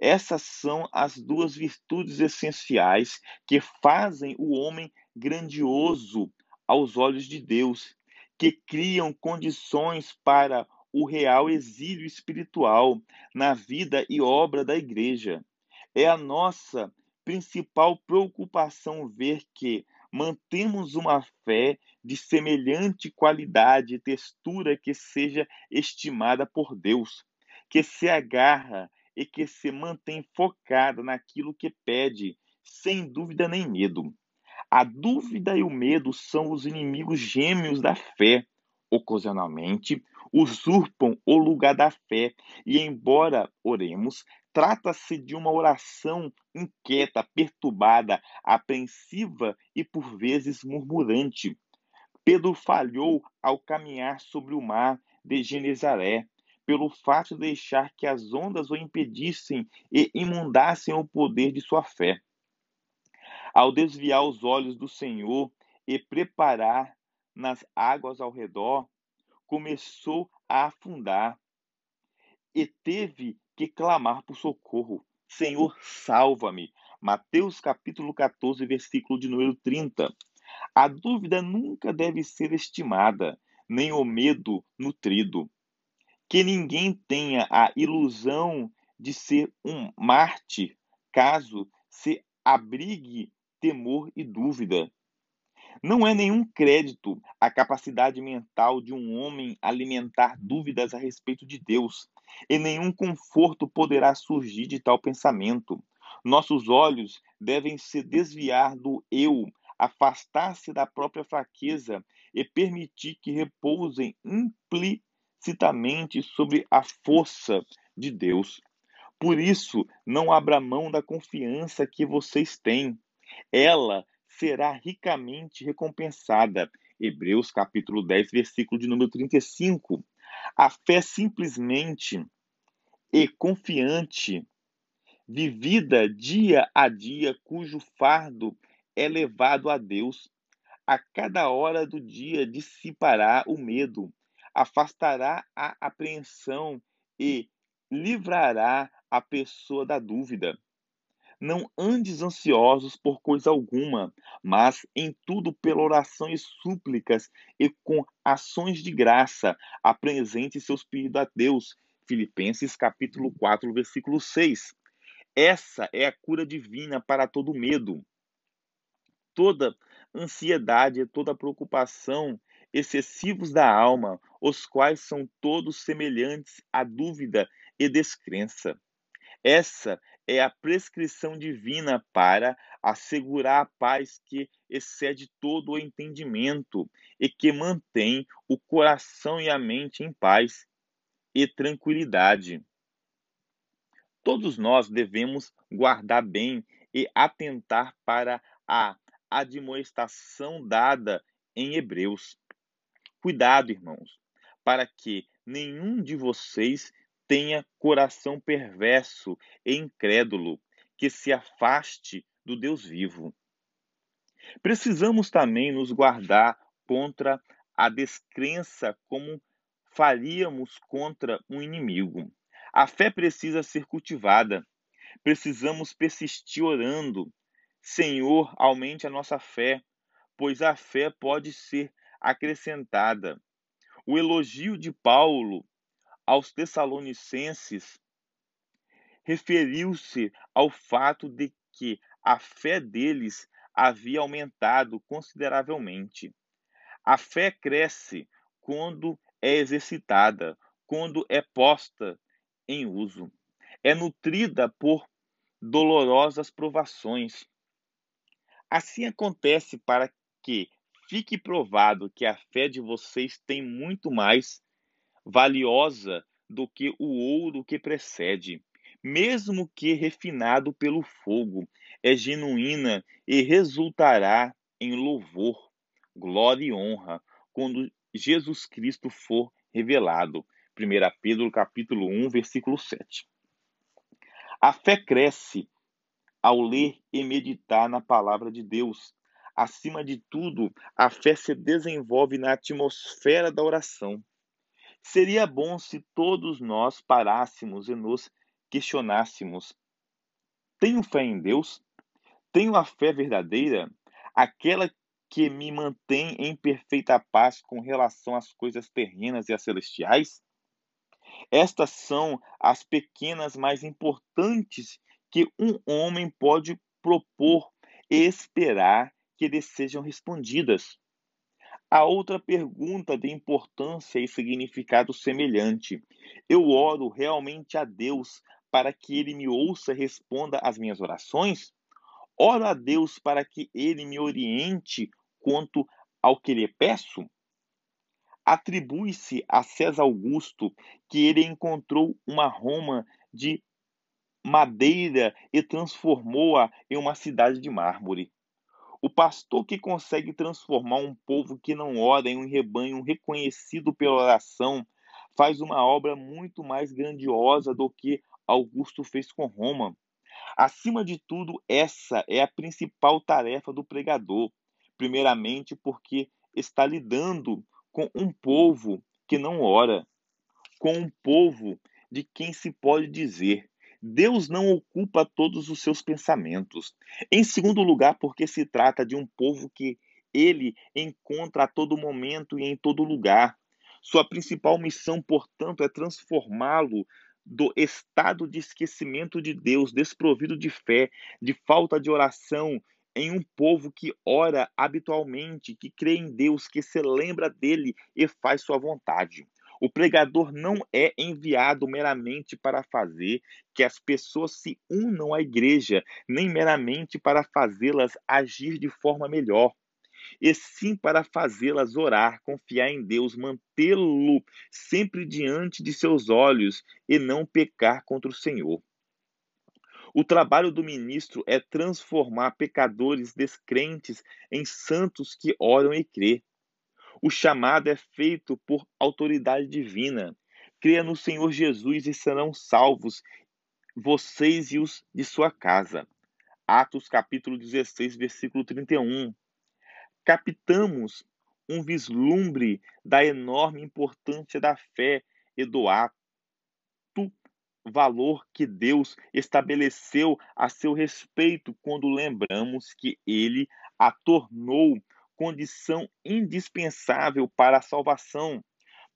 Essas são as duas virtudes essenciais que fazem o homem grandioso aos olhos de Deus que criam condições para o real exílio espiritual na vida e obra da igreja. É a nossa principal preocupação ver que mantemos uma fé de semelhante qualidade e textura que seja estimada por Deus, que se agarra e que se mantém focada naquilo que pede, sem dúvida nem medo. A dúvida e o medo são os inimigos gêmeos da fé. Ocasionalmente, usurpam o lugar da fé, e embora oremos, trata-se de uma oração inquieta, perturbada, apreensiva e por vezes murmurante. Pedro falhou ao caminhar sobre o mar de Genezaré, pelo fato de deixar que as ondas o impedissem e imundassem o poder de sua fé. Ao desviar os olhos do Senhor e preparar nas águas ao redor, começou a afundar e teve que clamar por socorro. Senhor, salva-me. Mateus capítulo 14, versículo de número 30. A dúvida nunca deve ser estimada, nem o medo nutrido. Que ninguém tenha a ilusão de ser um mártir caso se abrigue temor e dúvida. Não é nenhum crédito a capacidade mental de um homem alimentar dúvidas a respeito de Deus, e nenhum conforto poderá surgir de tal pensamento. Nossos olhos devem se desviar do eu, afastar-se da própria fraqueza e permitir que repousem implicitamente sobre a força de Deus. Por isso, não abra mão da confiança que vocês têm ela será ricamente recompensada. Hebreus capítulo 10, versículo de número 35. A fé simplesmente e confiante, vivida dia a dia, cujo fardo é levado a Deus, a cada hora do dia dissipará o medo, afastará a apreensão e livrará a pessoa da dúvida. Não andes ansiosos por coisa alguma, mas em tudo pela oração e súplicas e com ações de graça, apresente seus pedidos a Deus. Filipenses capítulo 4, versículo 6. Essa é a cura divina para todo medo. Toda ansiedade e toda preocupação excessivos da alma, os quais são todos semelhantes à dúvida e descrença. Essa é a prescrição divina para assegurar a paz que excede todo o entendimento e que mantém o coração e a mente em paz e tranquilidade. Todos nós devemos guardar bem e atentar para a admoestação dada em Hebreus. Cuidado, irmãos, para que nenhum de vocês tenha coração perverso e incrédulo, que se afaste do Deus vivo. Precisamos também nos guardar contra a descrença como faríamos contra um inimigo. A fé precisa ser cultivada. Precisamos persistir orando. Senhor, aumente a nossa fé, pois a fé pode ser acrescentada. O elogio de Paulo aos Tessalonicenses referiu-se ao fato de que a fé deles havia aumentado consideravelmente. A fé cresce quando é exercitada, quando é posta em uso. É nutrida por dolorosas provações. Assim acontece para que fique provado que a fé de vocês tem muito mais valiosa do que o ouro que precede, mesmo que refinado pelo fogo, é genuína e resultará em louvor, glória e honra quando Jesus Cristo for revelado. 1 Pedro capítulo 1, versículo 7. A fé cresce ao ler e meditar na palavra de Deus. Acima de tudo, a fé se desenvolve na atmosfera da oração. Seria bom se todos nós parássemos e nos questionássemos: tenho fé em Deus? Tenho a fé verdadeira? Aquela que me mantém em perfeita paz com relação às coisas terrenas e às celestiais? Estas são as pequenas mais importantes que um homem pode propor esperar que lhe sejam respondidas. A outra pergunta de importância e significado semelhante. Eu oro realmente a Deus para que Ele me ouça e responda às minhas orações? Oro a Deus para que Ele me oriente quanto ao que lhe peço? Atribui-se a César Augusto que ele encontrou uma Roma de madeira e transformou-a em uma cidade de mármore. O pastor que consegue transformar um povo que não ora em um rebanho reconhecido pela oração faz uma obra muito mais grandiosa do que Augusto fez com Roma. Acima de tudo, essa é a principal tarefa do pregador. Primeiramente, porque está lidando com um povo que não ora, com um povo de quem se pode dizer Deus não ocupa todos os seus pensamentos. Em segundo lugar, porque se trata de um povo que ele encontra a todo momento e em todo lugar. Sua principal missão, portanto, é transformá-lo do estado de esquecimento de Deus, desprovido de fé, de falta de oração, em um povo que ora habitualmente, que crê em Deus, que se lembra dele e faz sua vontade. O pregador não é enviado meramente para fazer que as pessoas se unam à igreja, nem meramente para fazê-las agir de forma melhor, e sim para fazê-las orar, confiar em Deus, mantê-lo sempre diante de seus olhos e não pecar contra o Senhor. O trabalho do ministro é transformar pecadores descrentes em santos que oram e crê. O chamado é feito por autoridade divina. Creia no Senhor Jesus e serão salvos vocês e os de sua casa. Atos capítulo 16, versículo 31. Captamos um vislumbre da enorme importância da fé e do ato valor que Deus estabeleceu a seu respeito quando lembramos que ele a tornou condição indispensável para a salvação,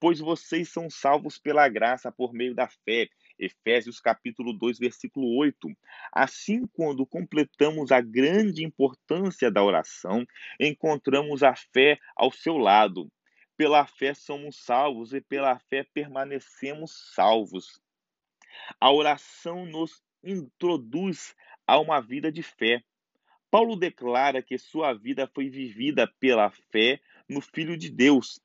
pois vocês são salvos pela graça por meio da fé. Efésios capítulo 2, versículo 8. Assim, quando completamos a grande importância da oração, encontramos a fé ao seu lado. Pela fé somos salvos e pela fé permanecemos salvos. A oração nos introduz a uma vida de fé. Paulo declara que sua vida foi vivida pela fé no Filho de Deus,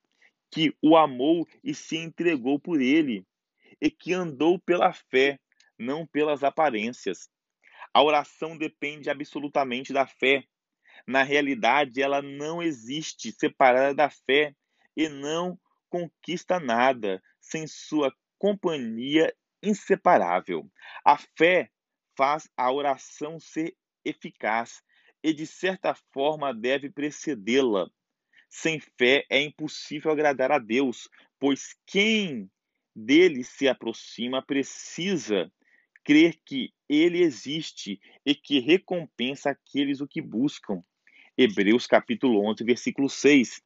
que o amou e se entregou por ele, e que andou pela fé, não pelas aparências. A oração depende absolutamente da fé. Na realidade, ela não existe separada da fé e não conquista nada sem sua companhia inseparável. A fé faz a oração ser eficaz e, de certa forma, deve precedê-la. Sem fé é impossível agradar a Deus, pois quem dele se aproxima precisa crer que ele existe e que recompensa aqueles o que buscam. Hebreus capítulo 11, versículo 6.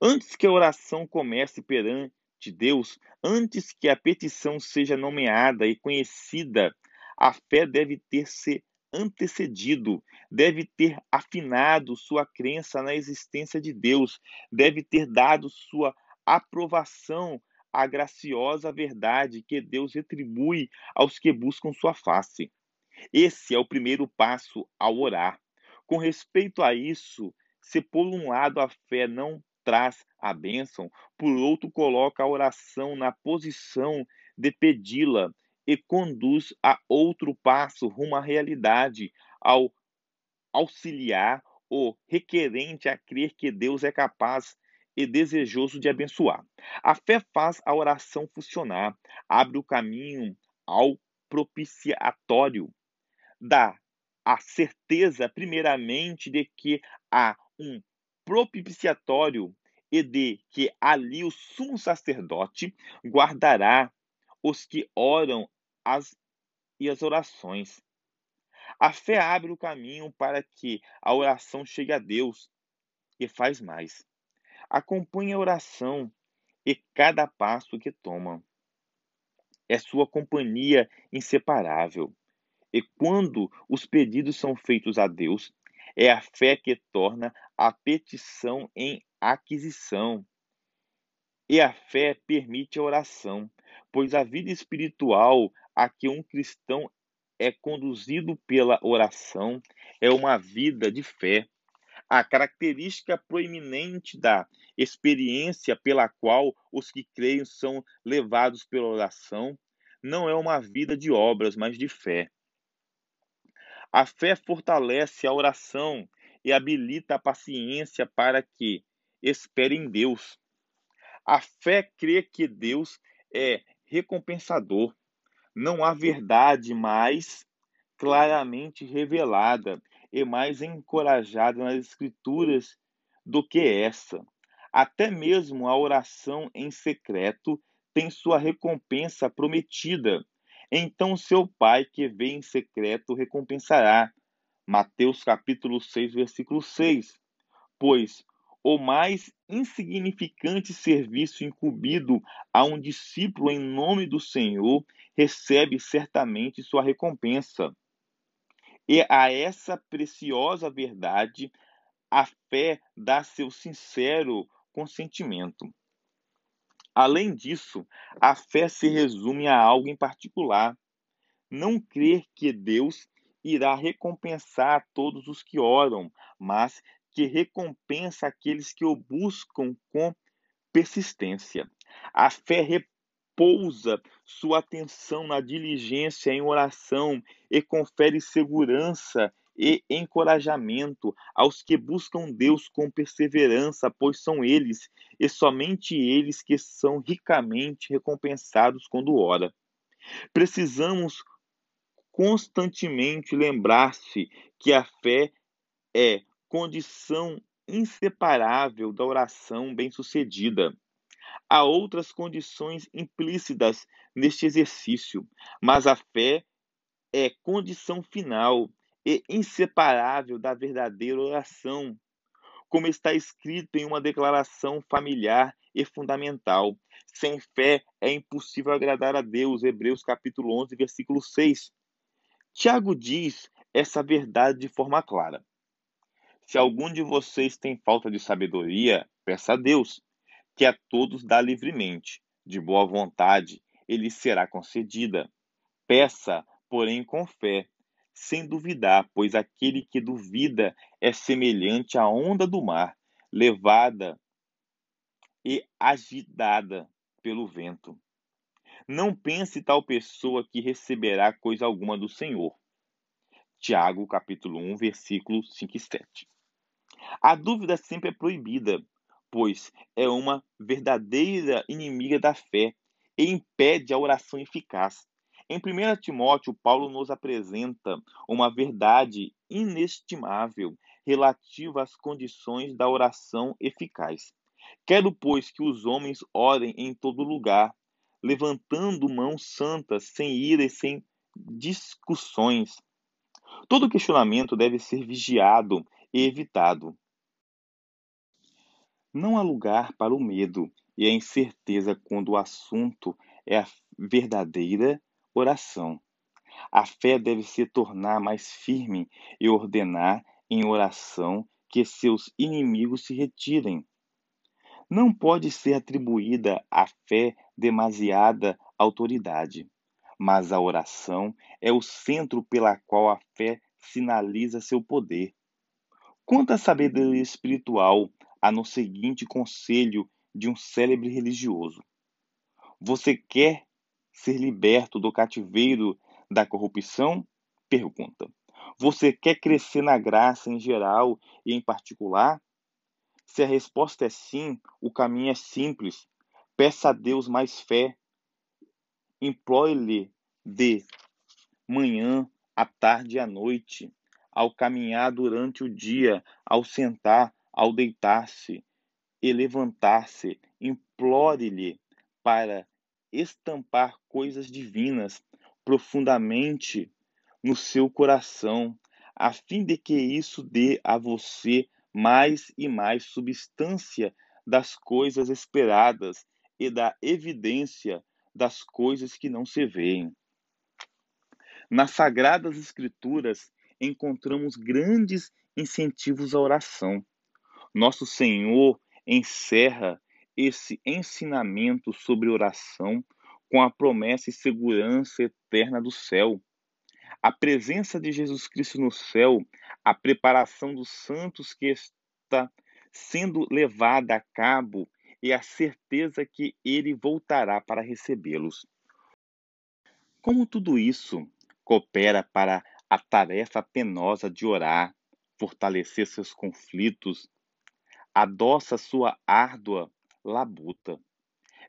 Antes que a oração comece perante de Deus, antes que a petição seja nomeada e conhecida, a fé deve ter se antecedido, deve ter afinado sua crença na existência de Deus, deve ter dado sua aprovação à graciosa verdade que Deus retribui aos que buscam sua face. Esse é o primeiro passo ao orar. Com respeito a isso, se por um lado a fé não traz a bênção, por outro, coloca a oração na posição de pedi-la e conduz a outro passo rumo à realidade, ao auxiliar o requerente a crer que Deus é capaz e desejoso de abençoar. A fé faz a oração funcionar, abre o caminho ao propiciatório, dá a certeza, primeiramente, de que há um propiciatório e de que ali o sumo sacerdote guardará os que oram as, e as orações. A fé abre o caminho para que a oração chegue a Deus e faz mais. Acompanhe a oração e cada passo que toma. É sua companhia inseparável. E quando os pedidos são feitos a Deus, é a fé que torna a petição em aquisição. E a fé permite a oração, pois a vida espiritual a que um cristão é conduzido pela oração é uma vida de fé. A característica proeminente da experiência pela qual os que creem são levados pela oração não é uma vida de obras, mas de fé. A fé fortalece a oração e habilita a paciência para que espere em Deus. A fé crê que Deus é recompensador. Não há verdade mais claramente revelada e mais encorajada nas Escrituras do que essa. Até mesmo a oração em secreto tem sua recompensa prometida. Então seu pai que vê em secreto recompensará. Mateus capítulo 6, versículo 6. Pois o mais insignificante serviço incumbido a um discípulo em nome do Senhor recebe certamente sua recompensa. E a essa preciosa verdade, a fé dá seu sincero consentimento. Além disso, a fé se resume a algo em particular. Não crer que Deus irá recompensar todos os que oram, mas que recompensa aqueles que o buscam com persistência. A fé repousa sua atenção na diligência em oração e confere segurança e encorajamento aos que buscam Deus com perseverança, pois são eles e somente eles que são ricamente recompensados quando ora. Precisamos constantemente lembrar-se que a fé é condição inseparável da oração bem-sucedida. Há outras condições implícitas neste exercício, mas a fé é condição final e inseparável da verdadeira oração, como está escrito em uma declaração familiar e fundamental. Sem fé é impossível agradar a Deus. Hebreus capítulo 11, versículo 6. Tiago diz essa verdade de forma clara. Se algum de vocês tem falta de sabedoria, peça a Deus, que a todos dá livremente, de boa vontade, e lhe será concedida. Peça, porém, com fé, sem duvidar, pois aquele que duvida é semelhante à onda do mar, levada e agitada pelo vento. Não pense tal pessoa que receberá coisa alguma do Senhor. Tiago, capítulo 1, versículos 5 e 7. A dúvida sempre é proibida, pois é uma verdadeira inimiga da fé e impede a oração eficaz. Em 1 Timóteo, Paulo nos apresenta uma verdade inestimável relativa às condições da oração eficaz. Quero, pois, que os homens orem em todo lugar, levantando mãos santas, sem ira e sem discussões. Todo questionamento deve ser vigiado e evitado. Não há lugar para o medo e a incerteza quando o assunto é a verdadeira oração. A fé deve se tornar mais firme e ordenar em oração que seus inimigos se retirem. Não pode ser atribuída à fé demasiada autoridade, mas a oração é o centro pela qual a fé sinaliza seu poder. Quanto à sabedoria espiritual, há no seguinte conselho de um célebre religioso: Você quer ser liberto do cativeiro da corrupção? Pergunta. Você quer crescer na graça em geral e em particular? Se a resposta é sim, o caminho é simples. Peça a Deus mais fé. Implore-lhe de manhã, à tarde e à noite, ao caminhar durante o dia, ao sentar, ao deitar-se e levantar-se. Implore-lhe para estampar coisas divinas profundamente no seu coração, a fim de que isso dê a você mais e mais substância das coisas esperadas e da evidência das coisas que não se veem. Nas Sagradas Escrituras encontramos grandes incentivos à oração. Nosso Senhor encerra esse ensinamento sobre oração com a promessa e segurança eterna do céu a presença de Jesus Cristo no céu, a preparação dos santos que está sendo levada a cabo e a certeza que ele voltará para recebê-los. Como tudo isso coopera para a tarefa penosa de orar, fortalecer seus conflitos, adoça sua árdua labuta.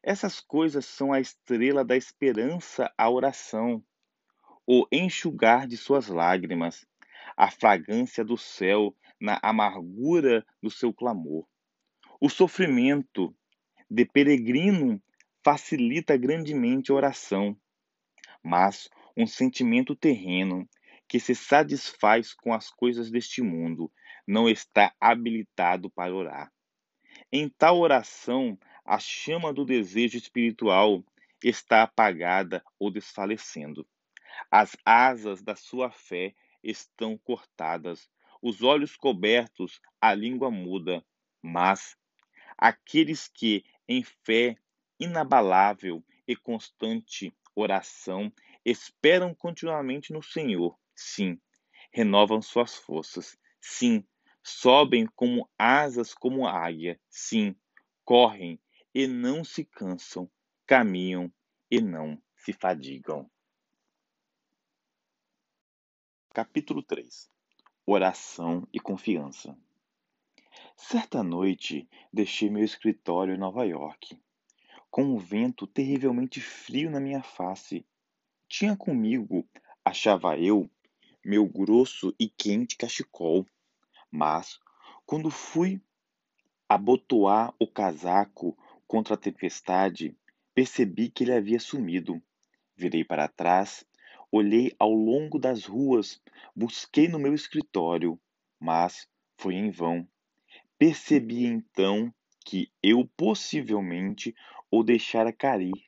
Essas coisas são a estrela da esperança à oração, o enxugar de suas lágrimas, a fragrância do céu na amargura do seu clamor. O sofrimento de peregrino facilita grandemente a oração, mas um sentimento terreno que se satisfaz com as coisas deste mundo não está habilitado para orar. Em tal oração, a chama do desejo espiritual está apagada ou desfalecendo. As asas da sua fé estão cortadas, os olhos cobertos, a língua muda. Mas aqueles que, em fé inabalável e constante oração, esperam continuamente no Senhor, sim, renovam suas forças, sim, sobem como asas como águia, sim, correm e não se cansam, caminham e não se fadigam. Capítulo 3 Oração e Confiança. Certa noite, deixei meu escritório em Nova York, com um vento terrivelmente frio na minha face. Tinha comigo, achava eu, meu grosso e quente cachecol, mas, quando fui abotoar o casaco contra a tempestade, percebi que ele havia sumido. Virei para trás, olhei ao longo das ruas, busquei no meu escritório, mas foi em vão. Percebi então que eu possivelmente o deixara cair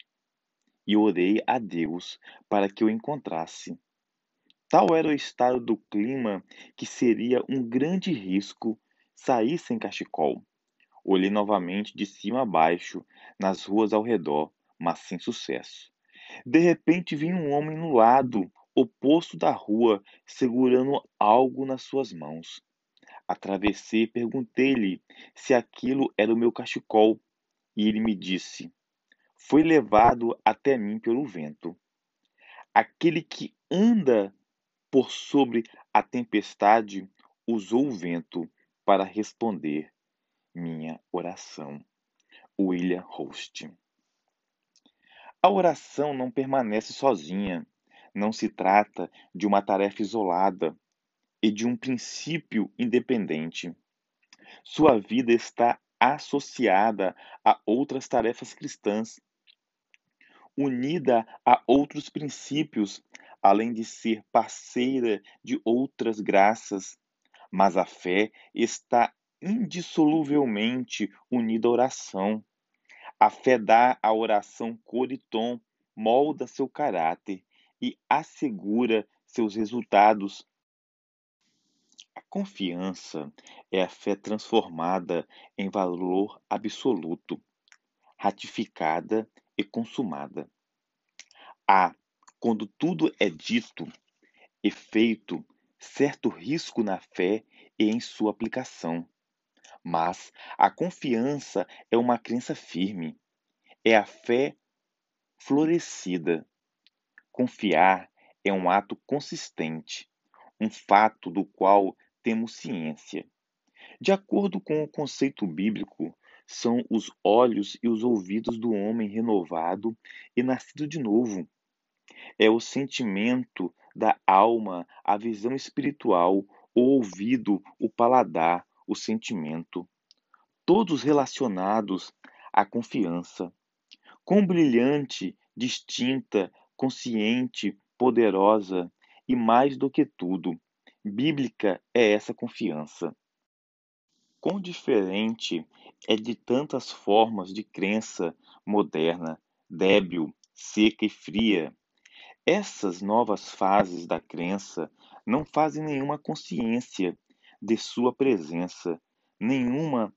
e orei a Deus para que o encontrasse. Tal era o estado do clima que seria um grande risco sair sem cachecol. Olhei novamente de cima a baixo, nas ruas ao redor, mas sem sucesso. De repente vi um homem no lado oposto da rua, segurando algo nas suas mãos. Atravessei e perguntei-lhe se aquilo era o meu cachecol, e ele me disse: Foi levado até mim pelo vento. Aquele que anda por sobre a tempestade, usou o vento para responder minha oração. William Host. A oração não permanece sozinha. Não se trata de uma tarefa isolada e de um princípio independente. Sua vida está associada a outras tarefas cristãs, unida a outros princípios além de ser parceira de outras graças, mas a fé está indissoluvelmente unida à oração. A fé dá à oração cor e tom, molda seu caráter e assegura seus resultados. A confiança é a fé transformada em valor absoluto, ratificada e consumada. A quando tudo é dito e feito, certo risco na fé e em sua aplicação. Mas a confiança é uma crença firme, é a fé florescida. Confiar é um ato consistente, um fato do qual temos ciência. De acordo com o conceito bíblico, são os olhos e os ouvidos do homem renovado e nascido de novo é o sentimento da alma, a visão espiritual, o ouvido, o paladar, o sentimento, todos relacionados à confiança. Quão brilhante, distinta, consciente, poderosa e mais do que tudo, bíblica é essa confiança. Quão diferente é de tantas formas de crença moderna, débil, seca e fria, essas novas fases da crença não fazem nenhuma consciência de sua presença, nenhuma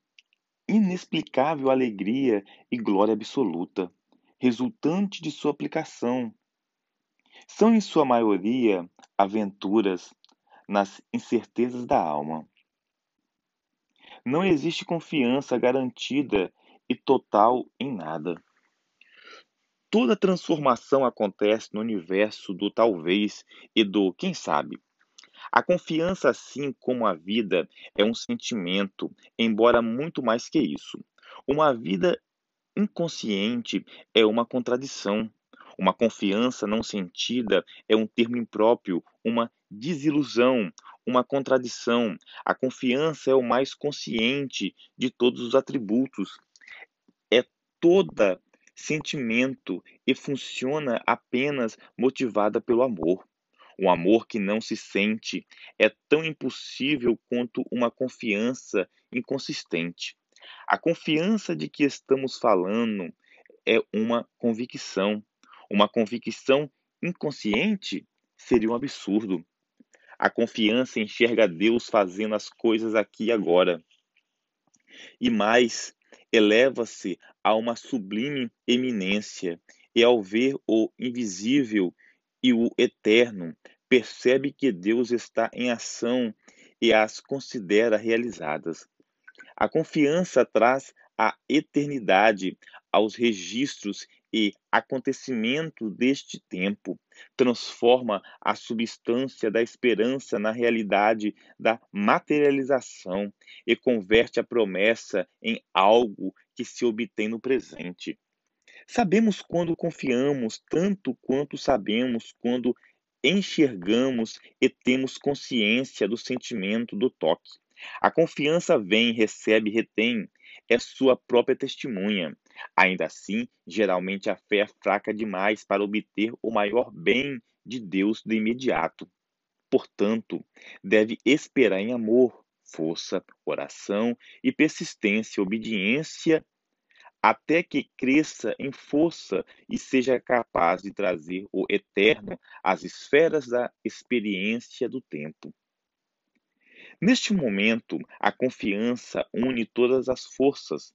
inexplicável alegria e glória absoluta, resultante de sua aplicação. São, em sua maioria, aventuras nas incertezas da alma. Não existe confiança garantida e total em nada. Toda transformação acontece no universo do talvez e do quem sabe. A confiança, assim como a vida, é um sentimento, embora muito mais que isso. Uma vida inconsciente é uma contradição. Uma confiança não sentida é um termo impróprio, uma desilusão, uma contradição. A confiança é o mais consciente de todos os atributos. É toda sentimento e funciona apenas motivada pelo amor. Um amor que não se sente é tão impossível quanto uma confiança inconsistente. A confiança de que estamos falando é uma convicção. Uma convicção inconsciente seria um absurdo. A confiança enxerga Deus fazendo as coisas aqui e agora. E mais, eleva-se a uma sublime eminência e, ao ver o invisível e o eterno, percebe que Deus está em ação e as considera realizadas. A confiança traz a eternidade aos registros e acontecimentos deste tempo, transforma a substância da esperança na realidade da materialização e converte a promessa em algo que se obtém no presente. Sabemos quando confiamos, tanto quanto sabemos quando enxergamos e temos consciência do sentimento do toque. A confiança vem, recebe, retém, é sua própria testemunha. Ainda assim, geralmente a fé é fraca demais para obter o maior bem de Deus de imediato. Portanto, deve esperar em amor, força, oração e persistência, obediência, até que cresça em força e seja capaz de trazer o eterno às esferas da experiência do tempo. Neste momento, a confiança une todas as forças.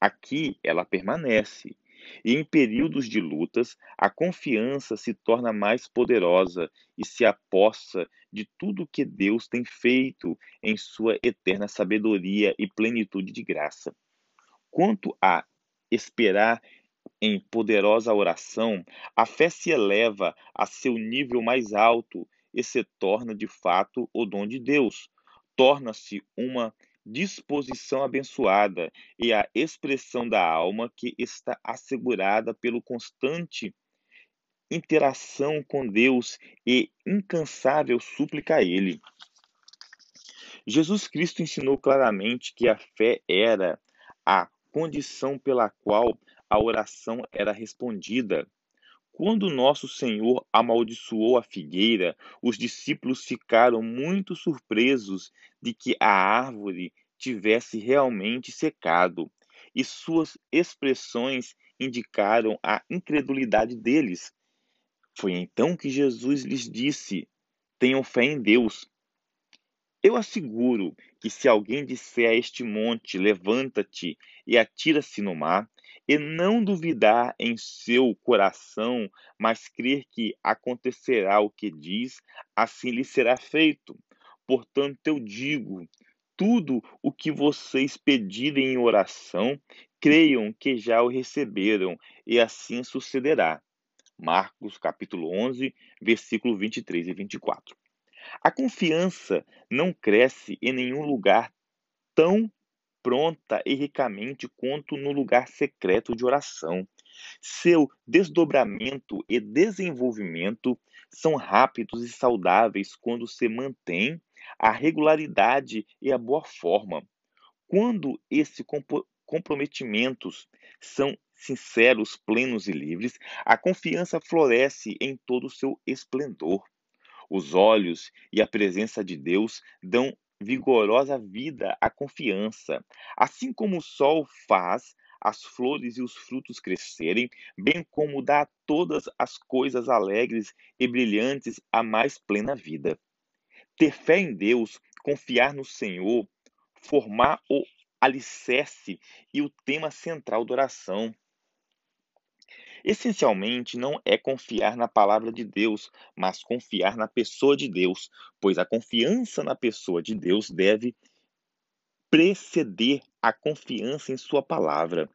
Aqui ela permanece. E em períodos de lutas, a confiança se torna mais poderosa e se apossa de tudo que Deus tem feito em sua eterna sabedoria e plenitude de graça. Quanto a esperar em poderosa oração, a fé se eleva a seu nível mais alto e se torna de fato o dom de Deus, torna-se uma disposição abençoada e a expressão da alma que está assegurada pelo constante interação com Deus e incansável súplica a Ele. Jesus Cristo ensinou claramente que a fé era a condição pela qual a oração era respondida. Quando nosso Senhor amaldiçoou a figueira, os discípulos ficaram muito surpresos de que a árvore tivesse realmente secado, e suas expressões indicaram a incredulidade deles. Foi então que Jesus lhes disse: Tenham fé em Deus. Eu asseguro que se alguém disser a este monte: Levanta-te e atira-se no mar, e não duvidar em seu coração, mas crer que acontecerá o que diz, assim lhe será feito. Portanto, eu digo: tudo o que vocês pedirem em oração, creiam que já o receberam, e assim sucederá. Marcos capítulo 11, versículo 23 e 24. A confiança não cresce em nenhum lugar tão pronta e ricamente quanto no lugar secreto de oração. Seu desdobramento e desenvolvimento são rápidos e saudáveis quando se mantém a regularidade e a boa forma. Quando esses comprometimentos são sinceros, plenos e livres, a confiança floresce em todo o seu esplendor. Os olhos e a presença de Deus dão vigorosa vida à confiança. Assim como o sol faz as flores e os frutos crescerem, bem como dá todas as coisas alegres e brilhantes a mais plena vida. Ter fé em Deus, confiar no Senhor, formar o alicerce e o tema central da oração. Essencialmente, não é confiar na palavra de Deus, mas confiar na pessoa de Deus, pois a confiança na pessoa de Deus deve preceder a confiança em Sua palavra.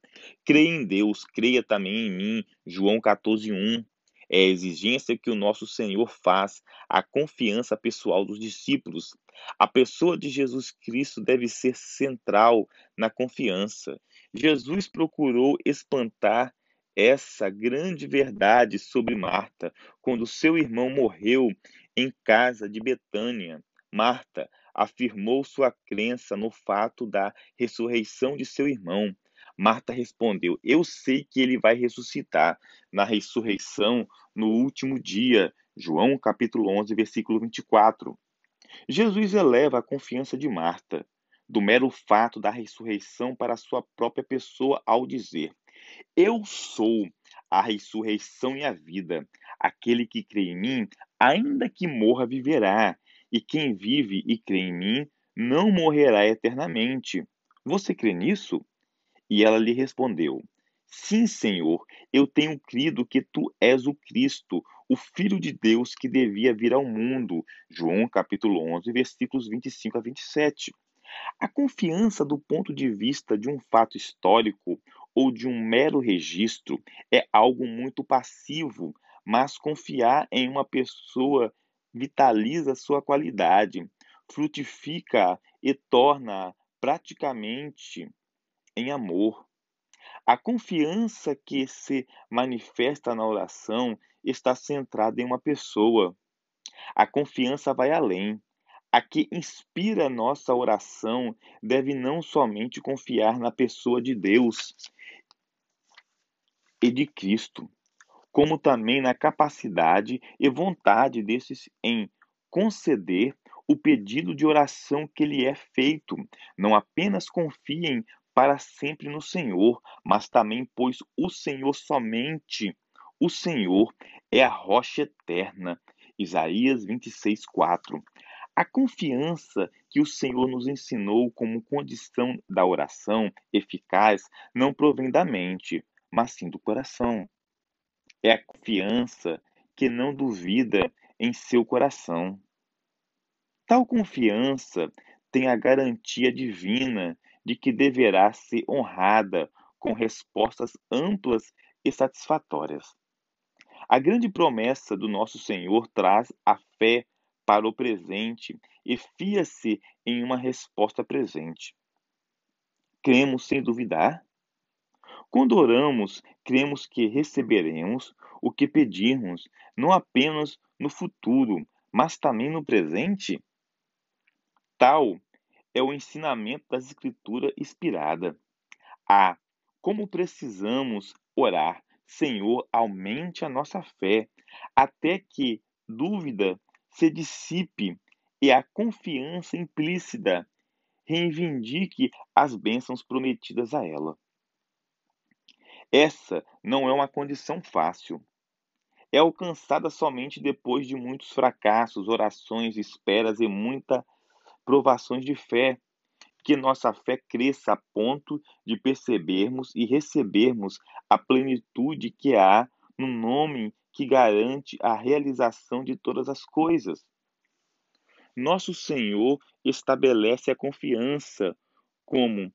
Creia em Deus, creia também em mim. João 14:1. É a exigência que o nosso Senhor faz, a confiança pessoal dos discípulos. A pessoa de Jesus Cristo deve ser central na confiança. Jesus procurou espantar essa grande verdade sobre Marta quando seu irmão morreu em casa de Betânia. Marta afirmou sua crença no fato da ressurreição de seu irmão. Marta respondeu: Eu sei que ele vai ressuscitar na ressurreição no último dia. João capítulo 11, versículo 24. Jesus eleva a confiança de Marta do mero fato da ressurreição para sua própria pessoa ao dizer: eu sou a ressurreição e a vida. Aquele que crê em mim, ainda que morra, viverá. E quem vive e crê em mim, não morrerá eternamente. Você crê nisso? E ela lhe respondeu: Sim, Senhor, eu tenho crido que tu és o Cristo, o Filho de Deus que devia vir ao mundo. João capítulo 11, versículos 25 a 27. A confiança do ponto de vista de um fato histórico ou de um mero registro é algo muito passivo, mas confiar em uma pessoa vitaliza sua qualidade, frutifica e torna praticamente em amor. A confiança que se manifesta na oração está centrada em uma pessoa. A confiança vai além. A que inspira nossa oração deve não somente confiar na pessoa de Deus, e de Cristo, como também na capacidade e vontade desses em conceder o pedido de oração que lhe é feito. Não apenas confiem para sempre no Senhor, mas também, pois o Senhor somente, o Senhor é a rocha eterna. Isaías 26, 4. A confiança que o Senhor nos ensinou como condição da oração eficaz não provém da mente, mas sim do coração. É a confiança que não duvida em seu coração. Tal confiança tem a garantia divina de que deverá ser honrada com respostas amplas e satisfatórias. A grande promessa do nosso Senhor traz a fé para o presente e fia-se em uma resposta presente. Cremos sem duvidar? Quando oramos, cremos que receberemos o que pedirmos, não apenas no futuro, mas também no presente? Tal é o ensinamento da Escritura inspirada. Ah, como precisamos orar, Senhor, aumente a nossa fé, até que dúvida se dissipe e a confiança implícita reivindique as bênçãos prometidas a ela. Essa não é uma condição fácil. É alcançada somente depois de muitos fracassos, orações, esperas e muitas provações de fé, que nossa fé cresça a ponto de percebermos e recebermos a plenitude que há no nome que garante a realização de todas as coisas. Nosso Senhor estabelece a confiança como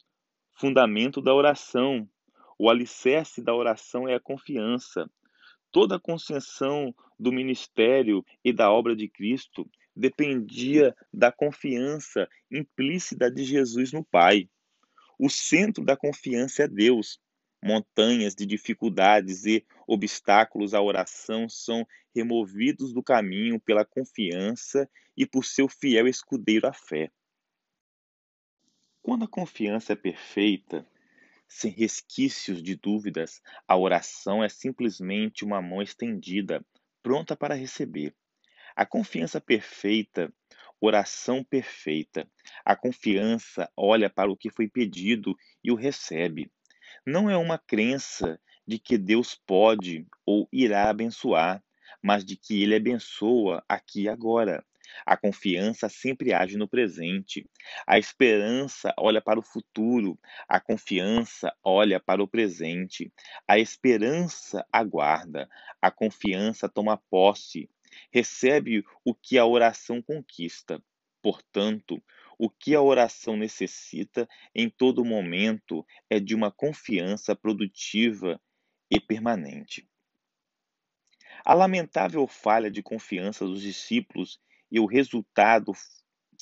fundamento da oração. O alicerce da oração é a confiança. Toda a concessão do ministério e da obra de Cristo dependia da confiança implícita de Jesus no Pai. O centro da confiança é Deus. Montanhas de dificuldades e obstáculos à oração são removidos do caminho pela confiança e por seu fiel escudeiro à fé. Quando a confiança é perfeita, sem resquícios de dúvidas, a oração é simplesmente uma mão estendida, pronta para receber. A confiança perfeita, oração perfeita. A confiança olha para o que foi pedido e o recebe. Não é uma crença de que Deus pode ou irá abençoar, mas de que ele abençoa aqui e agora. A confiança sempre age no presente. A esperança olha para o futuro. A confiança olha para o presente. A esperança aguarda. A confiança toma posse recebe o que a oração conquista. Portanto, o que a oração necessita em todo momento é de uma confiança produtiva e permanente. A lamentável falha de confiança dos discípulos e o resultado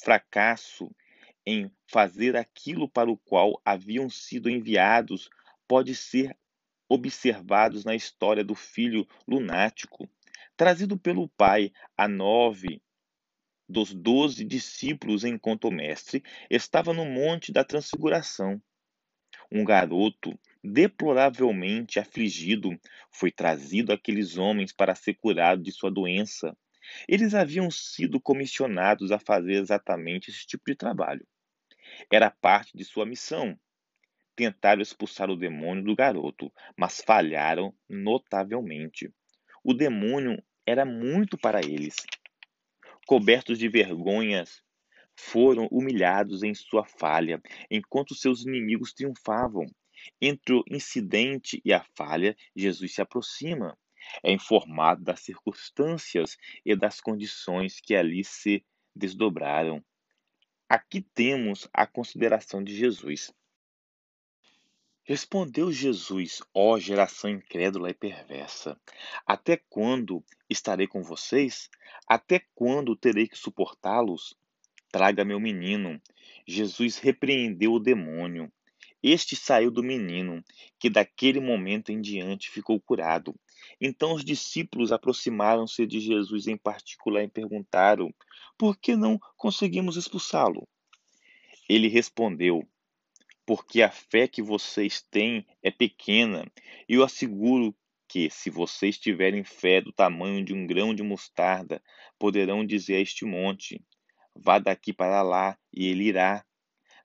fracasso em fazer aquilo para o qual haviam sido enviados pode ser observados na história do filho lunático, trazido pelo pai a nove dos doze discípulos enquanto o mestre estava no monte da transfiguração. Um garoto deploravelmente afligido foi trazido àqueles homens para ser curado de sua doença. Eles haviam sido comissionados a fazer exatamente esse tipo de trabalho. Era parte de sua missão. Tentaram expulsar o demônio do garoto, mas falharam notavelmente. O demônio era muito para eles. Cobertos de vergonhas, foram humilhados em sua falha, enquanto seus inimigos triunfavam. Entre o incidente e a falha, Jesus se aproxima. É informado das circunstâncias e das condições que ali se desdobraram. Aqui temos a consideração de Jesus. Respondeu Jesus, ó geração incrédula e perversa: Até quando estarei com vocês? Até quando terei que suportá-los? Traga meu menino. Jesus repreendeu o demônio. Este saiu do menino, que daquele momento em diante ficou curado. Então os discípulos aproximaram-se de Jesus em particular e perguntaram: Por que não conseguimos expulsá-lo? Ele respondeu: porque a fé que vocês têm é pequena. Eu asseguro que, se vocês tiverem fé do tamanho de um grão de mostarda, poderão dizer a este monte: Vá daqui para lá, e ele irá.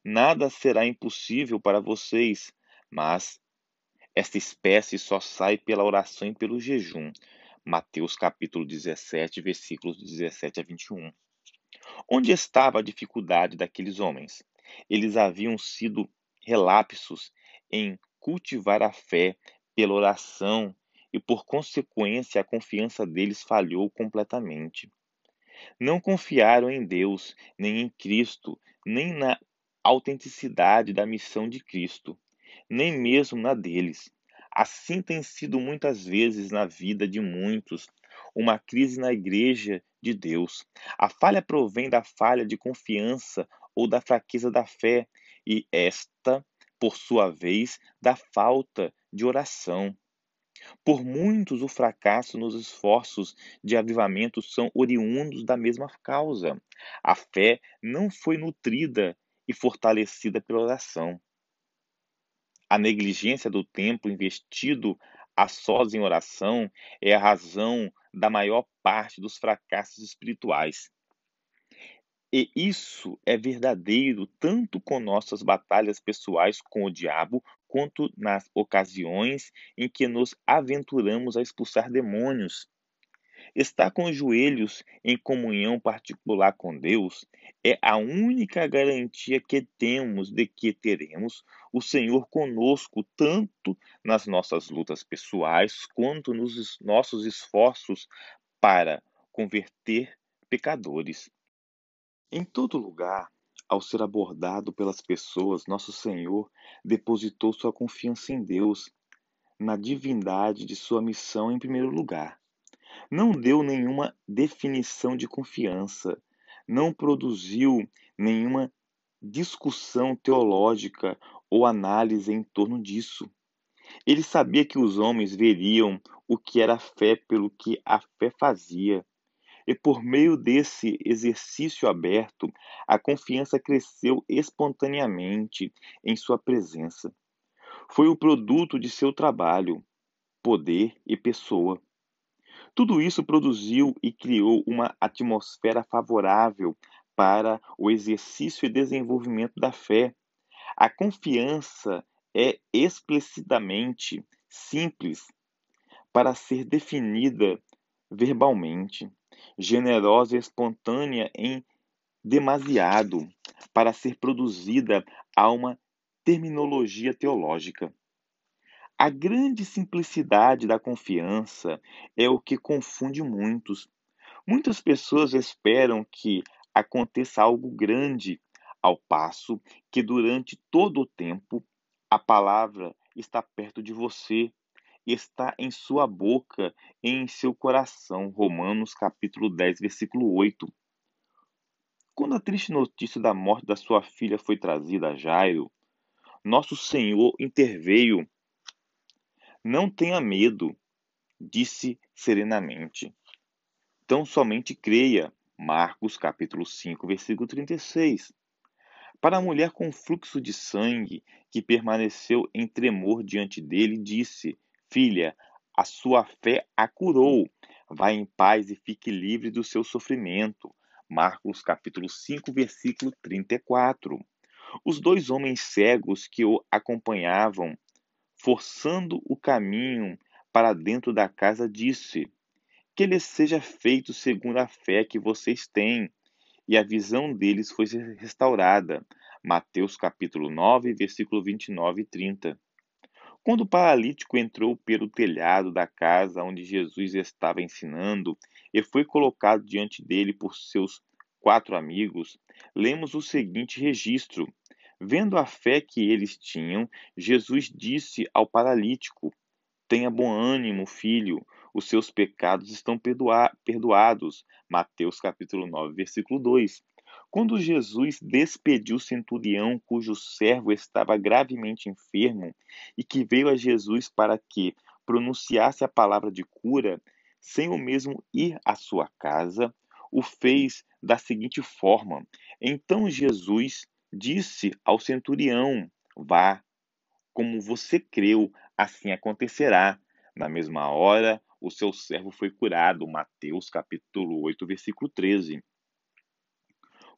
Nada será impossível para vocês, mas esta espécie só sai pela oração e pelo jejum. Mateus capítulo 17, versículos 17 a 21. Onde estava a dificuldade daqueles homens? Eles haviam sido relapsos em cultivar a fé pela oração e, por consequência, a confiança deles falhou completamente. Não confiaram em Deus, nem em Cristo, nem na autenticidade da missão de Cristo, nem mesmo na deles. Assim tem sido muitas vezes na vida de muitos, uma crise na igreja de Deus. A falha provém da falha de confiança ou da fraqueza da fé, e esta, por sua vez, da falta de oração. Por muitos, o fracasso nos esforços de avivamento são oriundos da mesma causa. A fé não foi nutrida e fortalecida pela oração. A negligência do tempo investido a sós em oração é a razão da maior parte dos fracassos espirituais. E isso é verdadeiro tanto com nossas batalhas pessoais com o diabo, quanto nas ocasiões em que nos aventuramos a expulsar demônios. Estar com os joelhos em comunhão particular com Deus é a única garantia que temos de que teremos o Senhor conosco, tanto nas nossas lutas pessoais quanto nos nossos esforços para converter pecadores. Em todo lugar, ao ser abordado pelas pessoas, nosso Senhor depositou sua confiança em Deus, na divindade de sua missão em primeiro lugar. Não deu nenhuma definição de confiança, não produziu nenhuma discussão teológica ou análise em torno disso. Ele sabia que os homens veriam o que era fé pelo que a fé fazia e por meio desse exercício aberto, a confiança cresceu espontaneamente em sua presença. Foi o produto de seu trabalho, poder e pessoa. Tudo isso produziu e criou uma atmosfera favorável para o exercício e desenvolvimento da fé. A confiança é explicitamente simples para ser definida verbalmente generosa e espontânea em demasiado para ser produzida a uma terminologia teológica. A grande simplicidade da confiança é o que confunde muitos. Muitas pessoas esperam que aconteça algo grande, ao passo que durante todo o tempo a palavra está perto de você, está em sua boca e em seu coração. Romanos capítulo 10, versículo 8. Quando a triste notícia da morte da sua filha foi trazida a Jairo, nosso Senhor interveio. Não tenha medo, disse serenamente. Tão somente creia. Marcos capítulo 5, versículo 36. Para a mulher com fluxo de sangue, que permaneceu em tremor diante dele, disse: Filha, a sua fé a curou. Vá em paz e fique livre do seu sofrimento. Marcos capítulo 5, versículo 34. Os dois homens cegos que o acompanhavam, forçando o caminho para dentro da casa, disse: Que lhes seja feito segundo a fé que vocês têm. E a visão deles foi restaurada. Mateus capítulo 9, versículo 29 e 30. Quando o paralítico entrou pelo telhado da casa onde Jesus estava ensinando e foi colocado diante dele por seus quatro amigos, lemos o seguinte registro. Vendo a fé que eles tinham, Jesus disse ao paralítico: Tenha bom ânimo, filho, os seus pecados estão perdoados. Mateus capítulo 9, versículo 2. Quando Jesus despediu o centurião cujo servo estava gravemente enfermo e que veio a Jesus para que pronunciasse a palavra de cura, sem o mesmo ir à sua casa, o fez da seguinte forma: Então Jesus disse ao centurião: Vá, como você creu, assim acontecerá. Na mesma hora, o seu servo foi curado. Mateus capítulo 8, versículo 13.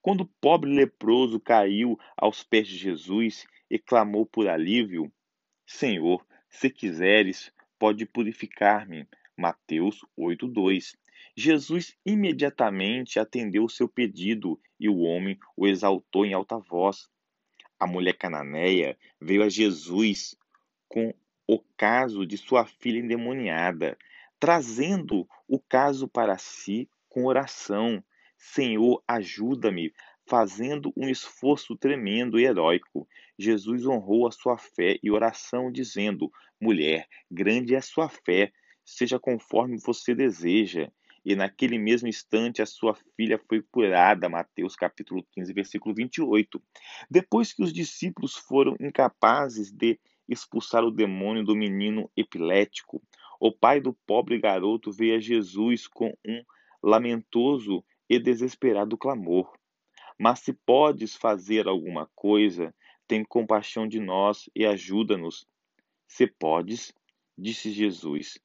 Quando o pobre leproso caiu aos pés de Jesus e clamou por alívio, Senhor, se quiseres, pode purificar-me. Mateus 8:2. Jesus imediatamente atendeu o seu pedido e o homem o exaltou em alta voz. A mulher cananeia veio a Jesus com o caso de sua filha endemoniada, trazendo o caso para si com oração. Senhor, ajuda-me, fazendo um esforço tremendo e heróico. Jesus honrou a sua fé e oração, dizendo: Mulher, grande é a sua fé, seja conforme você deseja. E naquele mesmo instante a sua filha foi curada. Mateus capítulo 15, versículo 28. Depois que os discípulos foram incapazes de expulsar o demônio do menino epilético, o pai do pobre garoto veio a Jesus com um lamentoso e desesperado clamor. Mas se podes fazer alguma coisa, tem compaixão de nós e ajuda-nos. Se podes, disse Jesus.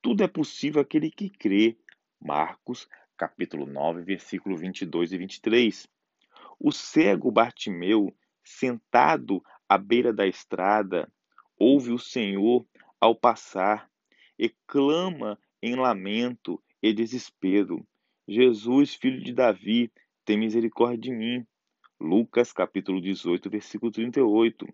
Tudo é possível aquele que crê. Marcos, capítulo 9, versículo 22 e 23. O cego Bartimeu, sentado à beira da estrada, ouve o Senhor ao passar e clama em lamento e desespero: Jesus, filho de Davi, tem misericórdia de mim. Lucas capítulo 18, versículo 38.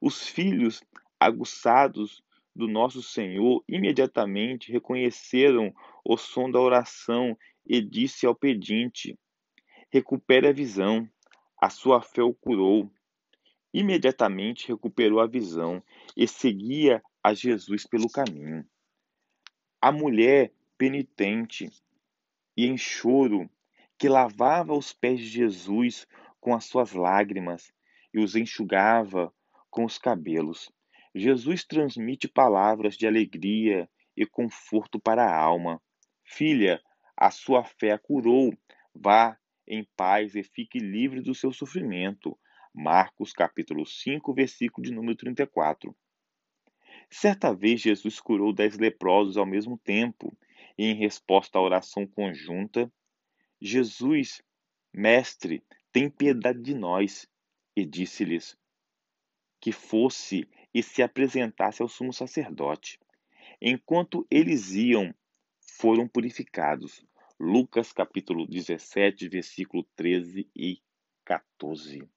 Os filhos aguçados do nosso Senhor imediatamente reconheceram o som da oração e disse ao pedinte: Recupere a visão. A sua fé o curou. Imediatamente recuperou a visão e seguia a Jesus pelo caminho. A mulher penitente e em choro, que lavava os pés de Jesus com as suas lágrimas e os enxugava com os cabelos. Jesus transmite palavras de alegria e conforto para a alma. Filha, a sua fé a curou. Vá em paz e fique livre do seu sofrimento. Marcos capítulo 5, versículo de número 34. Certa vez Jesus curou dez leprosos ao mesmo tempo, e em resposta à oração conjunta, Jesus, Mestre, tem piedade de nós, e disse-lhes que fosse e se apresentasse ao sumo sacerdote. Enquanto eles iam, foram purificados. Lucas capítulo 17, versículo 13 e 14.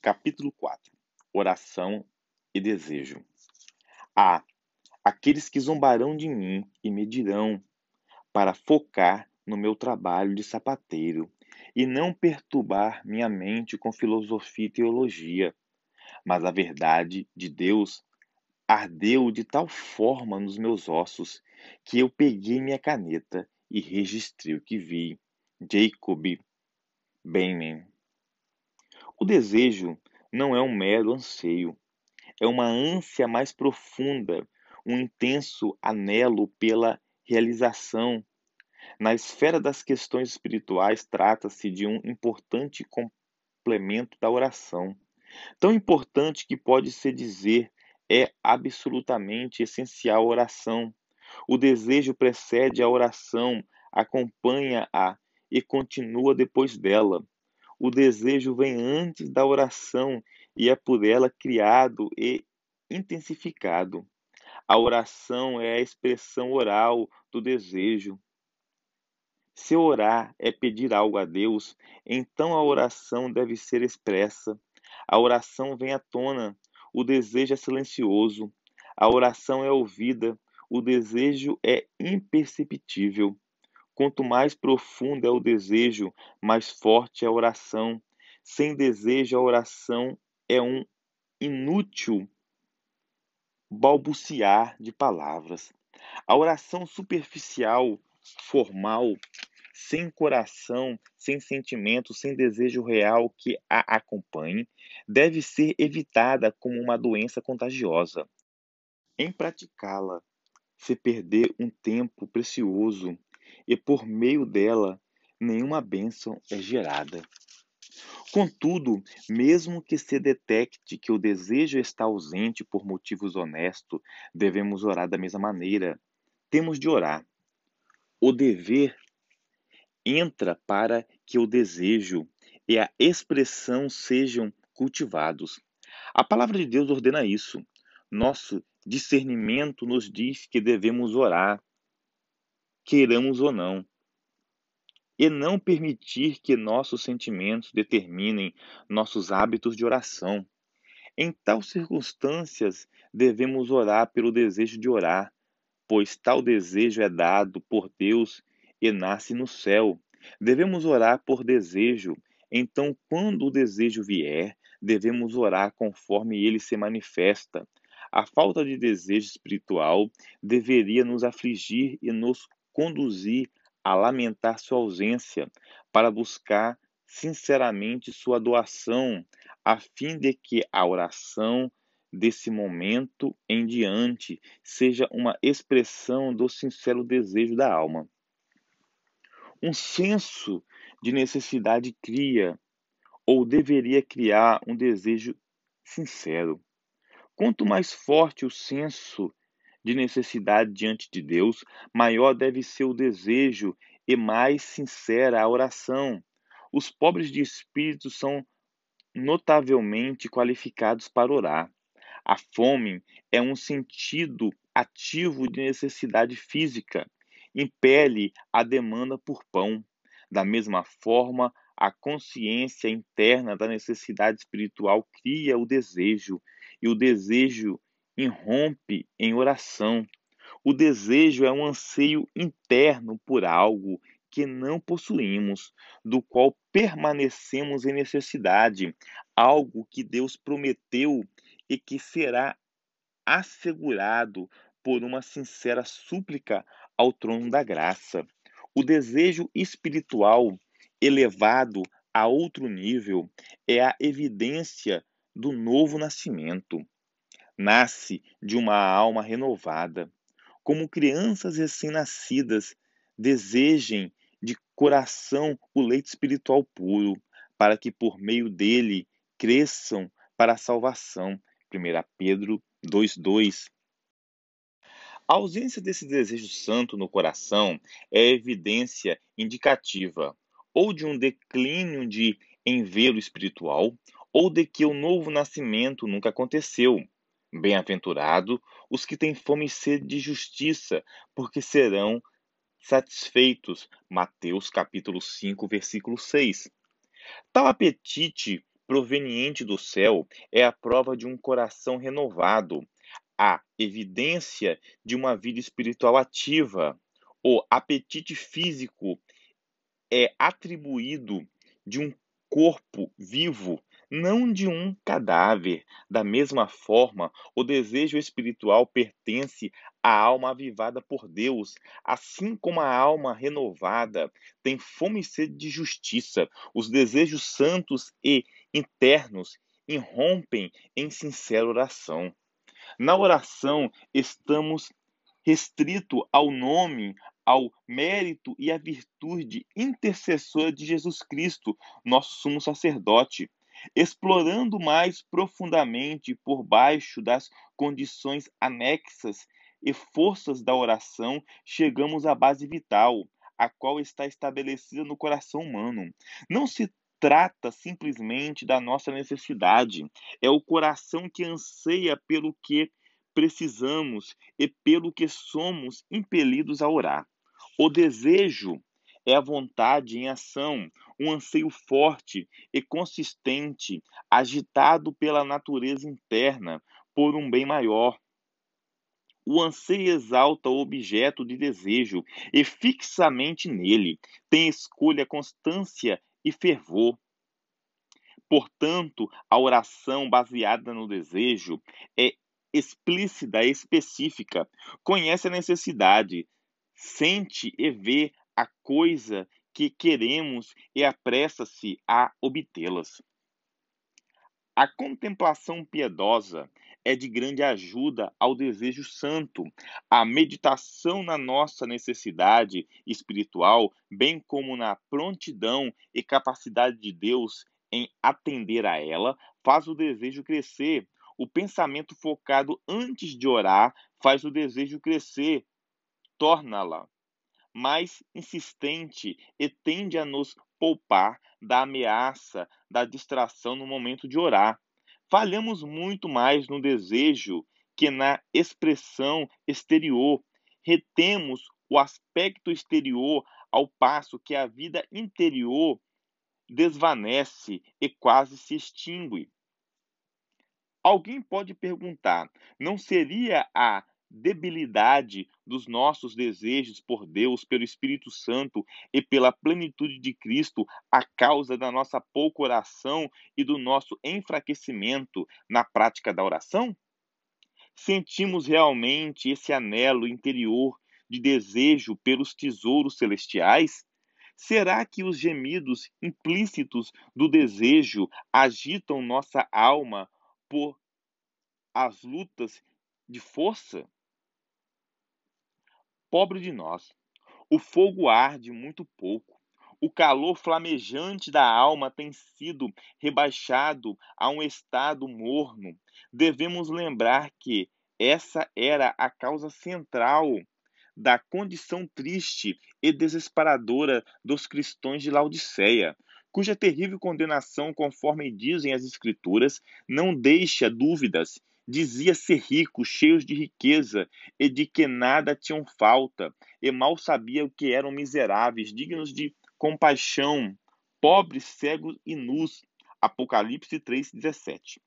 Capítulo 4 Oração e Desejo. A. Aqueles que zombarão de mim e me dirão, para focar no meu trabalho de sapateiro e não perturbar minha mente com filosofia e teologia. Mas a verdade de Deus ardeu de tal forma nos meus ossos que eu peguei minha caneta e registrei o que vi. Jacob Benman. O desejo não é um mero anseio, é uma ânsia mais profunda, um intenso anelo pela realização. Na esfera das questões espirituais, trata-se de um importante complemento da oração. Tão importante que pode-se dizer é absolutamente essencial a oração. O desejo precede a oração, acompanha-a e continua depois dela. O desejo vem antes da oração e é por ela criado e intensificado. A oração é a expressão oral do desejo. Se orar é pedir algo a Deus, então a oração deve ser expressa. A oração vem à tona, o desejo é silencioso. A oração é ouvida, o desejo é imperceptível. Quanto mais profundo é o desejo, mais forte é a oração. Sem desejo, a oração é um inútil balbuciar de palavras. A oração superficial, formal, sem coração, sem sentimento, sem desejo real que a acompanhe, deve ser evitada como uma doença contagiosa. Em praticá-la, se perder um tempo precioso e por meio dela nenhuma bênção é gerada. Contudo, mesmo que se detecte que o desejo está ausente por motivos honestos, devemos orar da mesma maneira. Temos de orar. O dever entra para que o desejo e a expressão sejam cultivados. A palavra de Deus ordena isso. Nosso discernimento nos diz que devemos orar, queiramos ou não e não permitir que nossos sentimentos determinem nossos hábitos de oração. Em tais circunstâncias, devemos orar pelo desejo de orar, pois tal desejo é dado por Deus e nasce no céu. Devemos orar por desejo, então, quando o desejo vier, devemos orar conforme ele se manifesta. A falta de desejo espiritual deveria nos afligir e nos conduzir a lamentar sua ausência, para buscar sinceramente sua doação, a fim de que a oração desse momento em diante seja uma expressão do sincero desejo da alma. Um senso de necessidade cria, ou deveria criar, um desejo sincero. Quanto mais forte o senso de necessidade diante de Deus, maior deve ser o desejo e mais sincera a oração. Os pobres de espírito são notavelmente qualificados para orar. A fome é um sentido ativo de necessidade física, impele a demanda por pão. Da mesma forma, a consciência interna da necessidade espiritual cria o desejo, e o desejo irrompe em oração. O desejo é um anseio interno por algo que não possuímos, do qual permanecemos em necessidade, algo que Deus prometeu e que será assegurado por uma sincera súplica ao trono da graça. O desejo espiritual elevado a outro nível é a evidência do novo nascimento nasce de uma alma renovada. Como crianças recém-nascidas, desejem de coração o leite espiritual puro, para que por meio dele cresçam para a salvação. 1 Pedro 2,2 A ausência desse desejo santo no coração é evidência indicativa ou de um declínio de envelo espiritual, ou de que o novo nascimento nunca aconteceu. Bem-aventurado os que têm fome e sede de justiça, porque serão satisfeitos. Mateus capítulo 5, versículo 6. Tal apetite proveniente do céu é a prova de um coração renovado, a evidência de uma vida espiritual ativa. O apetite físico é atribuído de um corpo vivo não de um cadáver. Da mesma forma, o desejo espiritual pertence à alma avivada por Deus, assim como a alma renovada tem fome e sede de justiça. Os desejos santos e internos irrompem em sincera oração. Na oração, estamos restrito ao nome, ao mérito e à virtude intercessora de Jesus Cristo, nosso sumo sacerdote explorando mais profundamente por baixo das condições anexas e forças da oração, chegamos à base vital, a qual está estabelecida no coração humano. Não se trata simplesmente da nossa necessidade, é o coração que anseia pelo que precisamos e pelo que somos impelidos a orar. O desejo é a vontade em ação, um anseio forte e consistente, agitado pela natureza interna, por um bem maior. O anseio exalta o objeto de desejo e fixamente nele tem escolha, constância e fervor. Portanto, a oração baseada no desejo é explícita e específica, conhece a necessidade, sente e vê a coisa que queremos e apressa-se a obtê-las. A contemplação piedosa é de grande ajuda ao desejo santo, a meditação na nossa necessidade espiritual, bem como na prontidão e capacidade de Deus em atender a ela faz o desejo crescer. O pensamento focado antes de orar faz o desejo crescer, torna-la mais insistente e tende a nos poupar da ameaça, da distração no momento de orar. Falhamos muito mais no desejo que na expressão exterior. Retemos o aspecto exterior ao passo que a vida interior desvanece e quase se extingue. Alguém pode perguntar: não seria a debilidade dos nossos desejos por Deus, pelo Espírito Santo e pela plenitude de Cristo a causa da nossa pouca oração e do nosso enfraquecimento na prática da oração? Sentimos realmente esse anelo interior de desejo pelos tesouros celestiais? Será que os gemidos implícitos do desejo agitam nossa alma por as lutas de força? Pobre de nós, o fogo arde muito pouco. O calor flamejante da alma tem sido rebaixado a um estado morno. Devemos lembrar que essa era a causa central da condição triste e desesperadora dos cristãos de Laodiceia, cuja terrível condenação, conforme dizem as Escrituras, não deixa dúvidas. Dizia ser rico, cheios de riqueza, e de que nada tinham falta, e mal sabia o que eram miseráveis, dignos de compaixão, pobres, cegos e nus. Apocalipse 3,17.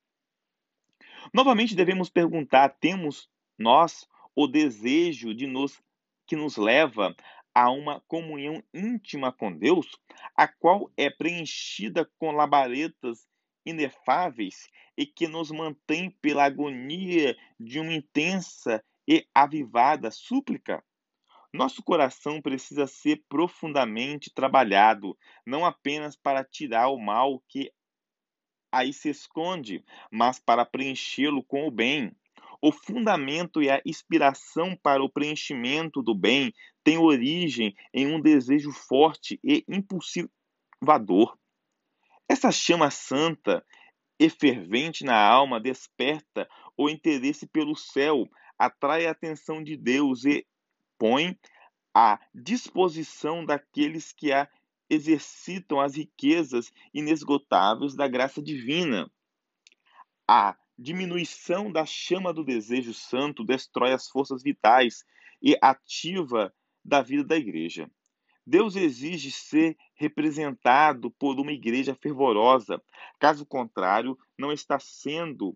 Novamente devemos perguntar: temos nós o desejo de nos que nos leva a uma comunhão íntima com Deus, a qual é preenchida com labaredas inefáveis e que nos mantém pela agonia de uma intensa e avivada súplica? Nosso coração precisa ser profundamente trabalhado, não apenas para tirar o mal que aí se esconde, mas para preenchê-lo com o bem. O fundamento e a inspiração para o preenchimento do bem têm origem em um desejo forte e impulsivador. Essa chama santa e fervente na alma desperta o interesse pelo céu, atrai a atenção de Deus e põe à disposição daqueles que a exercitam as riquezas inesgotáveis da graça divina. A diminuição da chama do desejo santo destrói as forças vitais e ativa da vida da igreja. Deus exige ser representado por uma igreja fervorosa. Caso contrário, não está sendo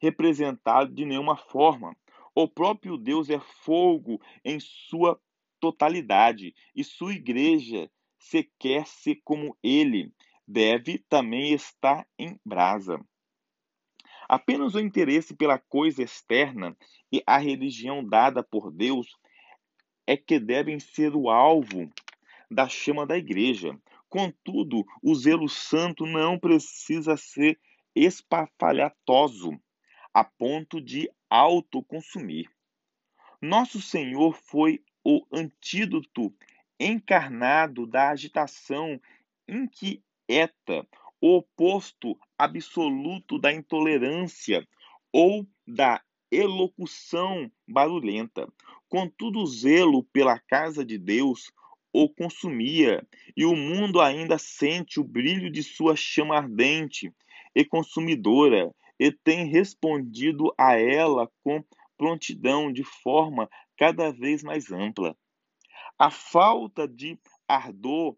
representado de nenhuma forma. O próprio Deus é fogo em sua totalidade e sua igreja, se quer ser como ele, deve também estar em brasa. Apenas o interesse pela coisa externa e a religião dada por Deus é que devem ser o alvo da chama da igreja. Contudo, o zelo santo não precisa ser espafalhatoso a ponto de autoconsumir. Nosso Senhor foi o antídoto encarnado da agitação inquieta, o oposto absoluto da intolerância ou da elocução barulhenta. Contudo, o zelo pela casa de Deus o consumia, e o mundo ainda sente o brilho de sua chama ardente e consumidora, e tem respondido a ela com prontidão, de forma cada vez mais ampla. A falta de ardor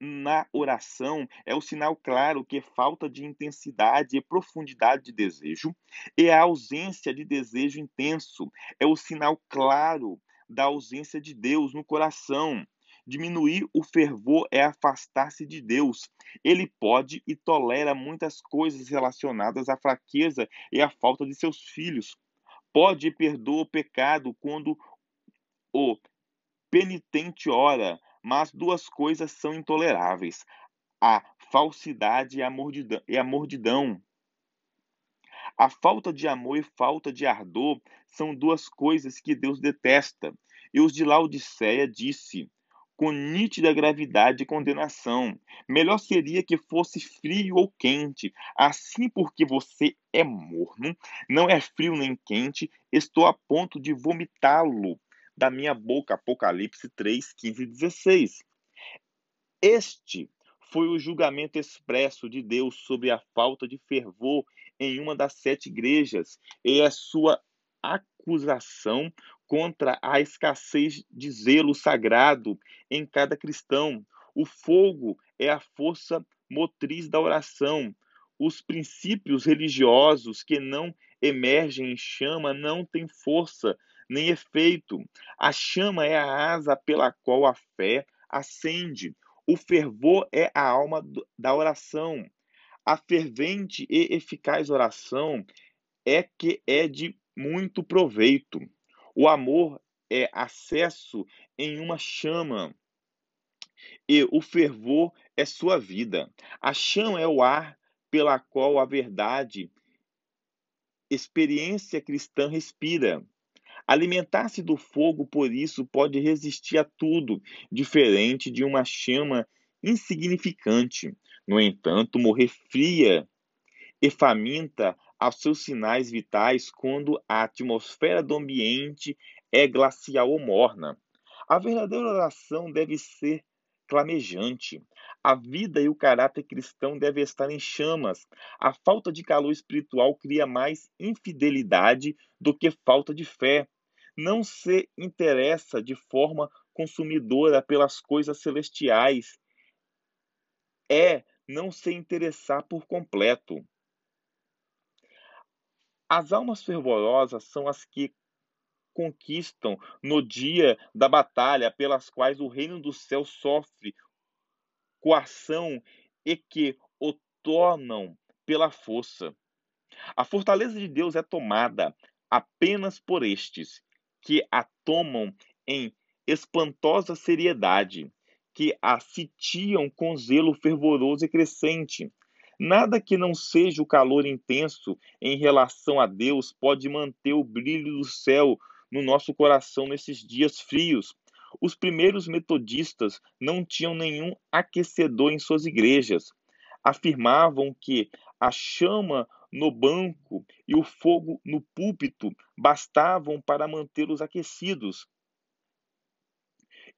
na oração é o sinal claro que falta de intensidade e profundidade de desejo, e a ausência de desejo intenso é o sinal claro da ausência de Deus no coração. Diminuir o fervor é afastar-se de Deus. Ele pode e tolera muitas coisas relacionadas à fraqueza e à falta de seus filhos. Pode e perdoa o pecado quando o penitente ora, mas duas coisas são intoleráveis: a falsidade e a mordidão. A, a falta de amor e falta de ardor são duas coisas que Deus detesta. E os de Laodiceia disse: com nítida gravidade e condenação. Melhor seria que fosse frio ou quente. Assim, porque você é morno, não é frio nem quente, estou a ponto de vomitá-lo da minha boca. Apocalipse 3, 15 e 16. Este foi o julgamento expresso de Deus sobre a falta de fervor em uma das sete igrejas e a sua acusação contra a escassez de zelo sagrado em cada cristão. O fogo é a força motriz da oração. Os princípios religiosos que não emergem em chama não têm força nem efeito. A chama é a asa pela qual a fé acende. O fervor é a alma da oração. A fervente e eficaz oração é que é de muito proveito. O amor é acesso em uma chama e o fervor é sua vida. A chama é o ar pela qual a verdade, experiência cristã respira. Alimentar-se do fogo, por isso, pode resistir a tudo, diferente de uma chama insignificante. No entanto, morrer fria e faminta aos seus sinais vitais quando a atmosfera do ambiente é glacial ou morna. A verdadeira oração deve ser clamejante. A vida e o caráter cristão devem estar em chamas. A falta de calor espiritual cria mais infidelidade do que falta de fé. Não se interessa de forma consumidora pelas coisas celestiais. É não se interessar por completo. As almas fervorosas são as que conquistam no dia da batalha, pelas quais o reino do céu sofre coação e que o tornam pela força. A fortaleza de Deus é tomada apenas por estes, que a tomam em espantosa seriedade, que a sitiam com zelo fervoroso e crescente, Nada que não seja o calor intenso em relação a Deus pode manter o brilho do céu no nosso coração nesses dias frios. Os primeiros metodistas não tinham nenhum aquecedor em suas igrejas. Afirmavam que a chama no banco e o fogo no púlpito bastavam para mantê-los aquecidos.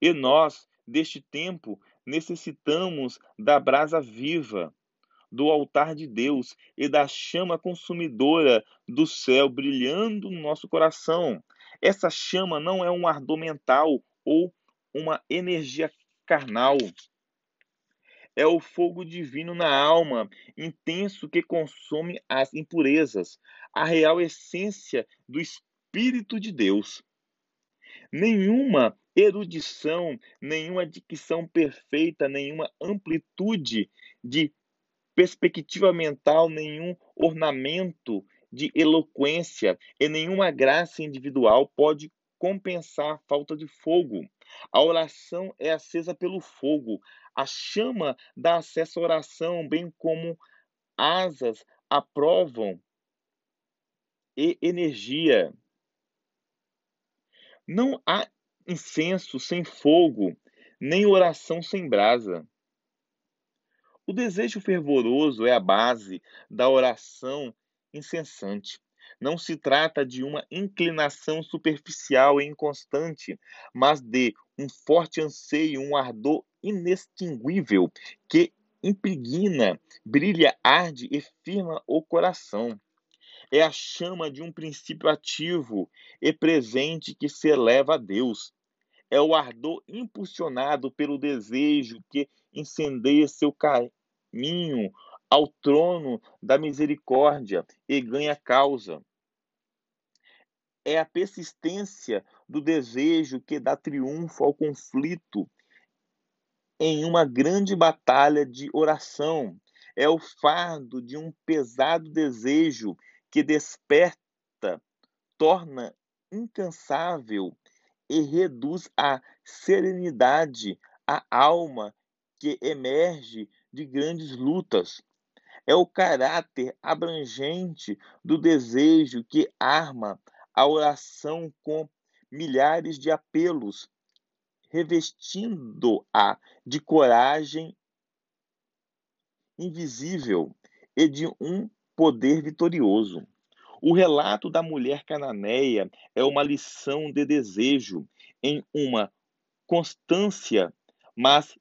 E nós, deste tempo, necessitamos da brasa viva do altar de Deus e da chama consumidora do céu brilhando no nosso coração. Essa chama não é um ardor mental ou uma energia carnal. É o fogo divino na alma, intenso que consome as impurezas, a real essência do Espírito de Deus. Nenhuma erudição, nenhuma dicção perfeita, nenhuma amplitude de perspectiva mental, nenhum ornamento de eloquência e nenhuma graça individual pode compensar a falta de fogo. A oração é acesa pelo fogo. A chama dá acesso à oração, bem como asas aprovam e energia. Não há incenso sem fogo, nem oração sem brasa. O desejo fervoroso é a base da oração incessante. Não se trata de uma inclinação superficial e inconstante, mas de um forte anseio, um ardor inextinguível que impregna, brilha, arde e firma o coração. É a chama de um princípio ativo e presente que se eleva a Deus. É o ardor impulsionado pelo desejo que incendeia seu caminho ao trono da misericórdia e ganha causa. É a persistência do desejo que dá triunfo ao conflito em uma grande batalha de oração. É o fardo de um pesado desejo que desperta, torna incansável e reduz à serenidade a alma que emerge de grandes lutas. É o caráter abrangente do desejo que arma a oração com milhares de apelos revestindo-a de coragem invisível e de um poder vitorioso. O relato da mulher cananeia é uma lição de desejo em uma constância, mas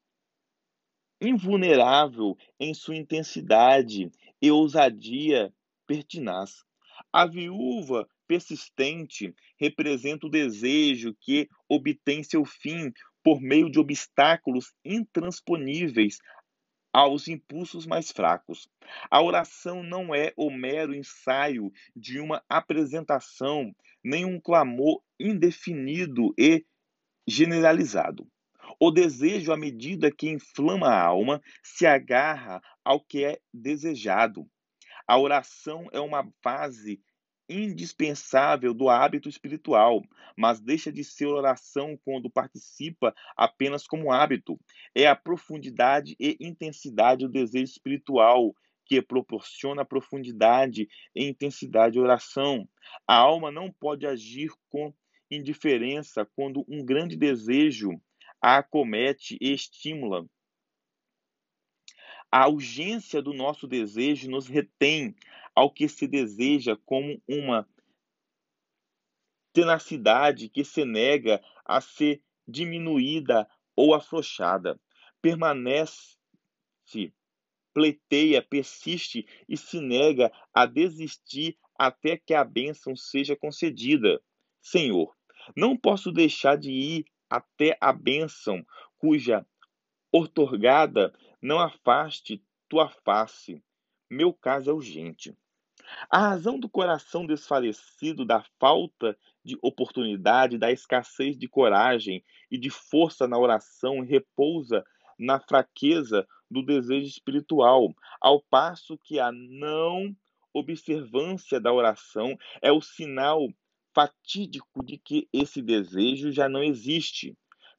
invulnerável em sua intensidade e ousadia pertinaz. A viúva persistente representa o desejo que obtém seu fim por meio de obstáculos intransponíveis aos impulsos mais fracos. A oração não é o mero ensaio de uma apresentação, nem um clamor indefinido e generalizado. O desejo, à medida que inflama a alma, se agarra ao que é desejado. A oração é uma fase indispensável do hábito espiritual, mas deixa de ser oração quando participa apenas como hábito. É a profundidade e intensidade do desejo espiritual que proporciona profundidade e intensidade de oração. A alma não pode agir com indiferença quando um grande desejo a acomete e estimula. A urgência do nosso desejo nos retém ao que se deseja como uma tenacidade que se nega a ser diminuída ou afrouxada. Permanece, pleiteia, persiste e se nega a desistir até que a bênção seja concedida. Senhor, não posso deixar de ir até a bênção cuja ortorgada não afaste tua face. Meu caso é urgente. A razão do coração desfalecido, da falta de oportunidade, da escassez de coragem e de força na oração repousa na fraqueza do desejo espiritual, ao passo que a não observância da oração é o sinal fatídico de que esse desejo já não existe.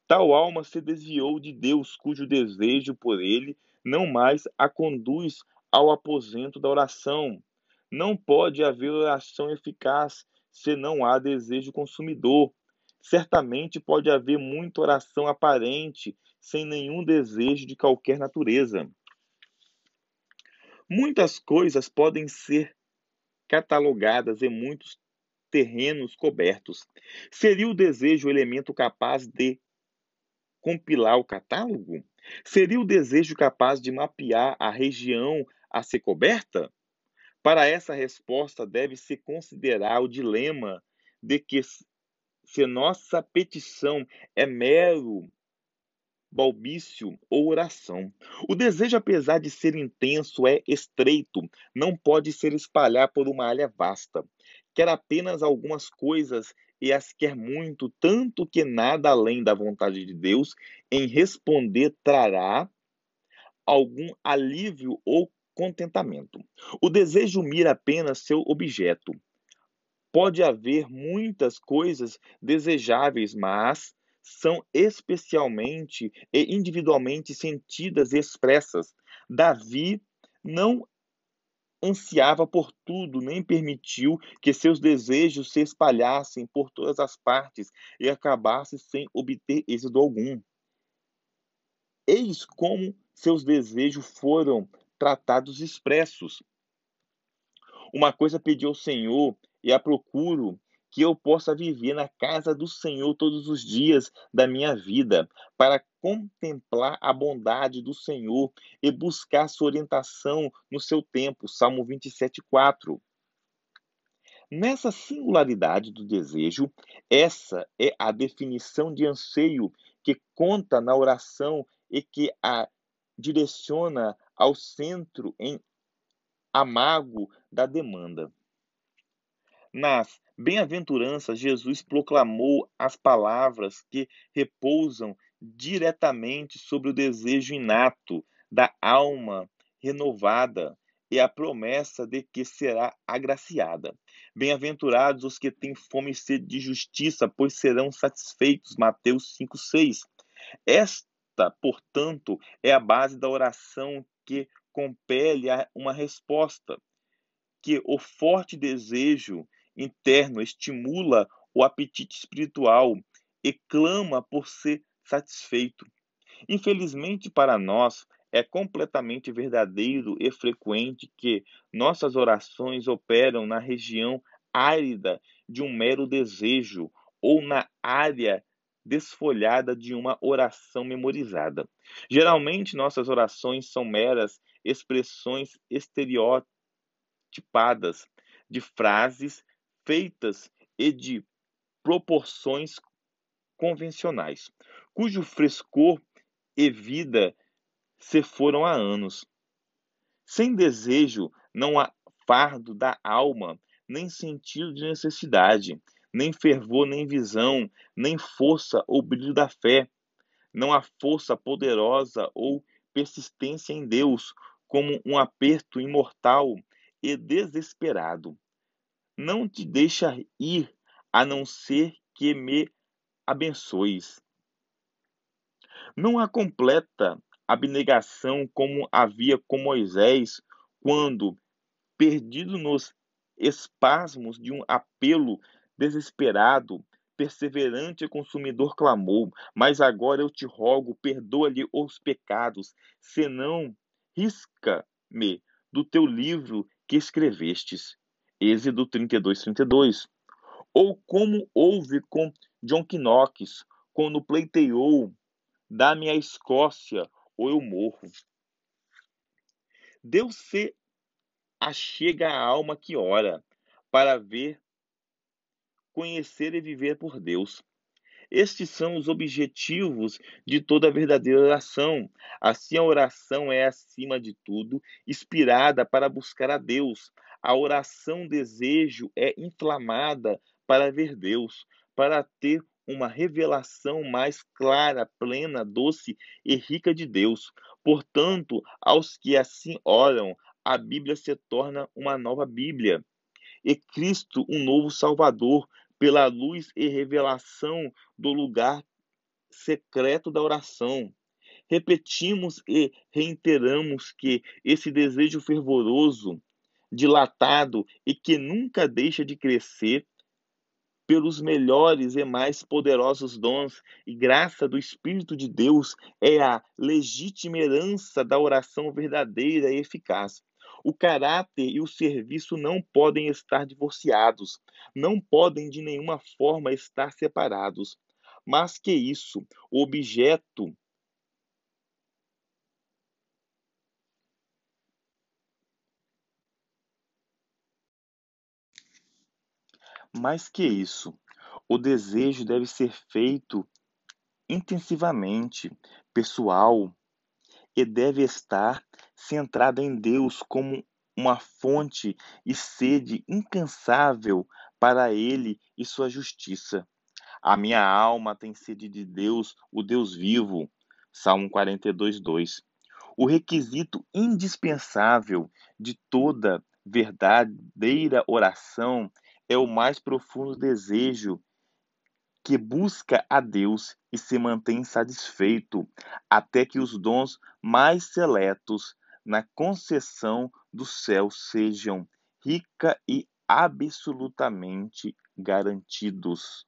Tal alma se desviou de Deus, cujo desejo por ele não mais a conduz ao aposento da oração. Não pode haver oração eficaz se não há desejo consumidor. Certamente pode haver muita oração aparente, sem nenhum desejo de qualquer natureza. Muitas coisas podem ser catalogadas em muitos terrenos cobertos. Seria o desejo o elemento capaz de compilar o catálogo? Seria o desejo capaz de mapear a região a ser coberta? Para essa resposta, deve-se considerar o dilema de que, se nossa petição é mero balbício ou oração. O desejo, apesar de ser intenso, é estreito, não pode ser espalhar por uma área vasta. Quer apenas algumas coisas e as quer muito, tanto que nada além da vontade de Deus em responder trará algum alívio ou contentamento. O desejo mira apenas seu objeto. Pode haver muitas coisas desejáveis, mas são especialmente e individualmente sentidas e expressas. Davi não ansiava por tudo, nem permitiu que seus desejos se espalhassem por todas as partes e acabasse sem obter êxito algum. Eis como seus desejos foram tratados expressos. Uma coisa pedi ao Senhor e a procuro que eu possa viver na casa do Senhor todos os dias da minha vida, para contemplar a bondade do Senhor e buscar sua orientação no seu tempo. Salmo 27, 4. Nessa singularidade do desejo, essa é a definição de anseio que conta na oração e que a direciona ao centro em amago da demanda. Nas bem-aventuranças, Jesus proclamou as palavras que repousam diretamente sobre o desejo inato da alma renovada e a promessa de que será agraciada. Bem-aventurados os que têm fome e sede de justiça, pois serão satisfeitos. Mateus 5:6. Esta, portanto, é a base da oração que compele a uma resposta, que o forte desejo interno estimula o apetite espiritual e clama por se satisfeito. Infelizmente para nós, é completamente verdadeiro e frequente que nossas orações operam na região árida de um mero desejo ou na área desfolhada de uma oração memorizada. Geralmente, nossas orações são meras expressões estereotipadas de frases feitas e de proporções convencionais, cujo frescor e vida se foram há anos. Sem desejo não há fardo da alma, nem sentido de necessidade, nem fervor, nem visão, nem força ou brilho da fé. Não há força poderosa ou persistência em Deus, como um aperto imortal e desesperado. Não te deixa ir, a não ser que me abençoes. Não há completa abnegação como havia com Moisés, quando, perdido nos espasmos de um apelo desesperado, perseverante consumidor clamou: Mas agora eu te rogo, perdoa-lhe os pecados, senão risca-me do teu livro que escrevestes. Êxodo 32, 32. Ou como houve com John Knox, quando pleiteou: Dá-me a Escócia, ou eu morro. Deus se achega à alma que ora, para ver, conhecer e viver por Deus. Estes são os objetivos de toda verdadeira oração. Assim, a oração é, acima de tudo, inspirada para buscar a Deus. A oração desejo é inflamada para ver Deus, para ter uma revelação mais clara, plena, doce e rica de Deus. Portanto, aos que assim oram, a Bíblia se torna uma nova Bíblia. E Cristo, um novo Salvador, pela luz e revelação do lugar secreto da oração. Repetimos e reiteramos que esse desejo fervoroso, dilatado e que nunca deixa de crescer, pelos melhores e mais poderosos dons e graça do Espírito de Deus é a legítima herança da oração verdadeira e eficaz. O caráter e o serviço não podem estar divorciados, não podem de nenhuma forma estar separados. Mas que isso, o objeto Mais que isso, o desejo deve ser feito intensivamente, pessoal, e deve estar centrado em Deus como uma fonte e sede incansável para Ele e sua justiça. A minha alma tem sede de Deus, o Deus vivo. Salmo 42, 2. O requisito indispensável de toda verdadeira oração é o mais profundo desejo que busca a Deus e se mantém satisfeito até que os dons mais seletos na concessão do céu sejam rica e absolutamente garantidos.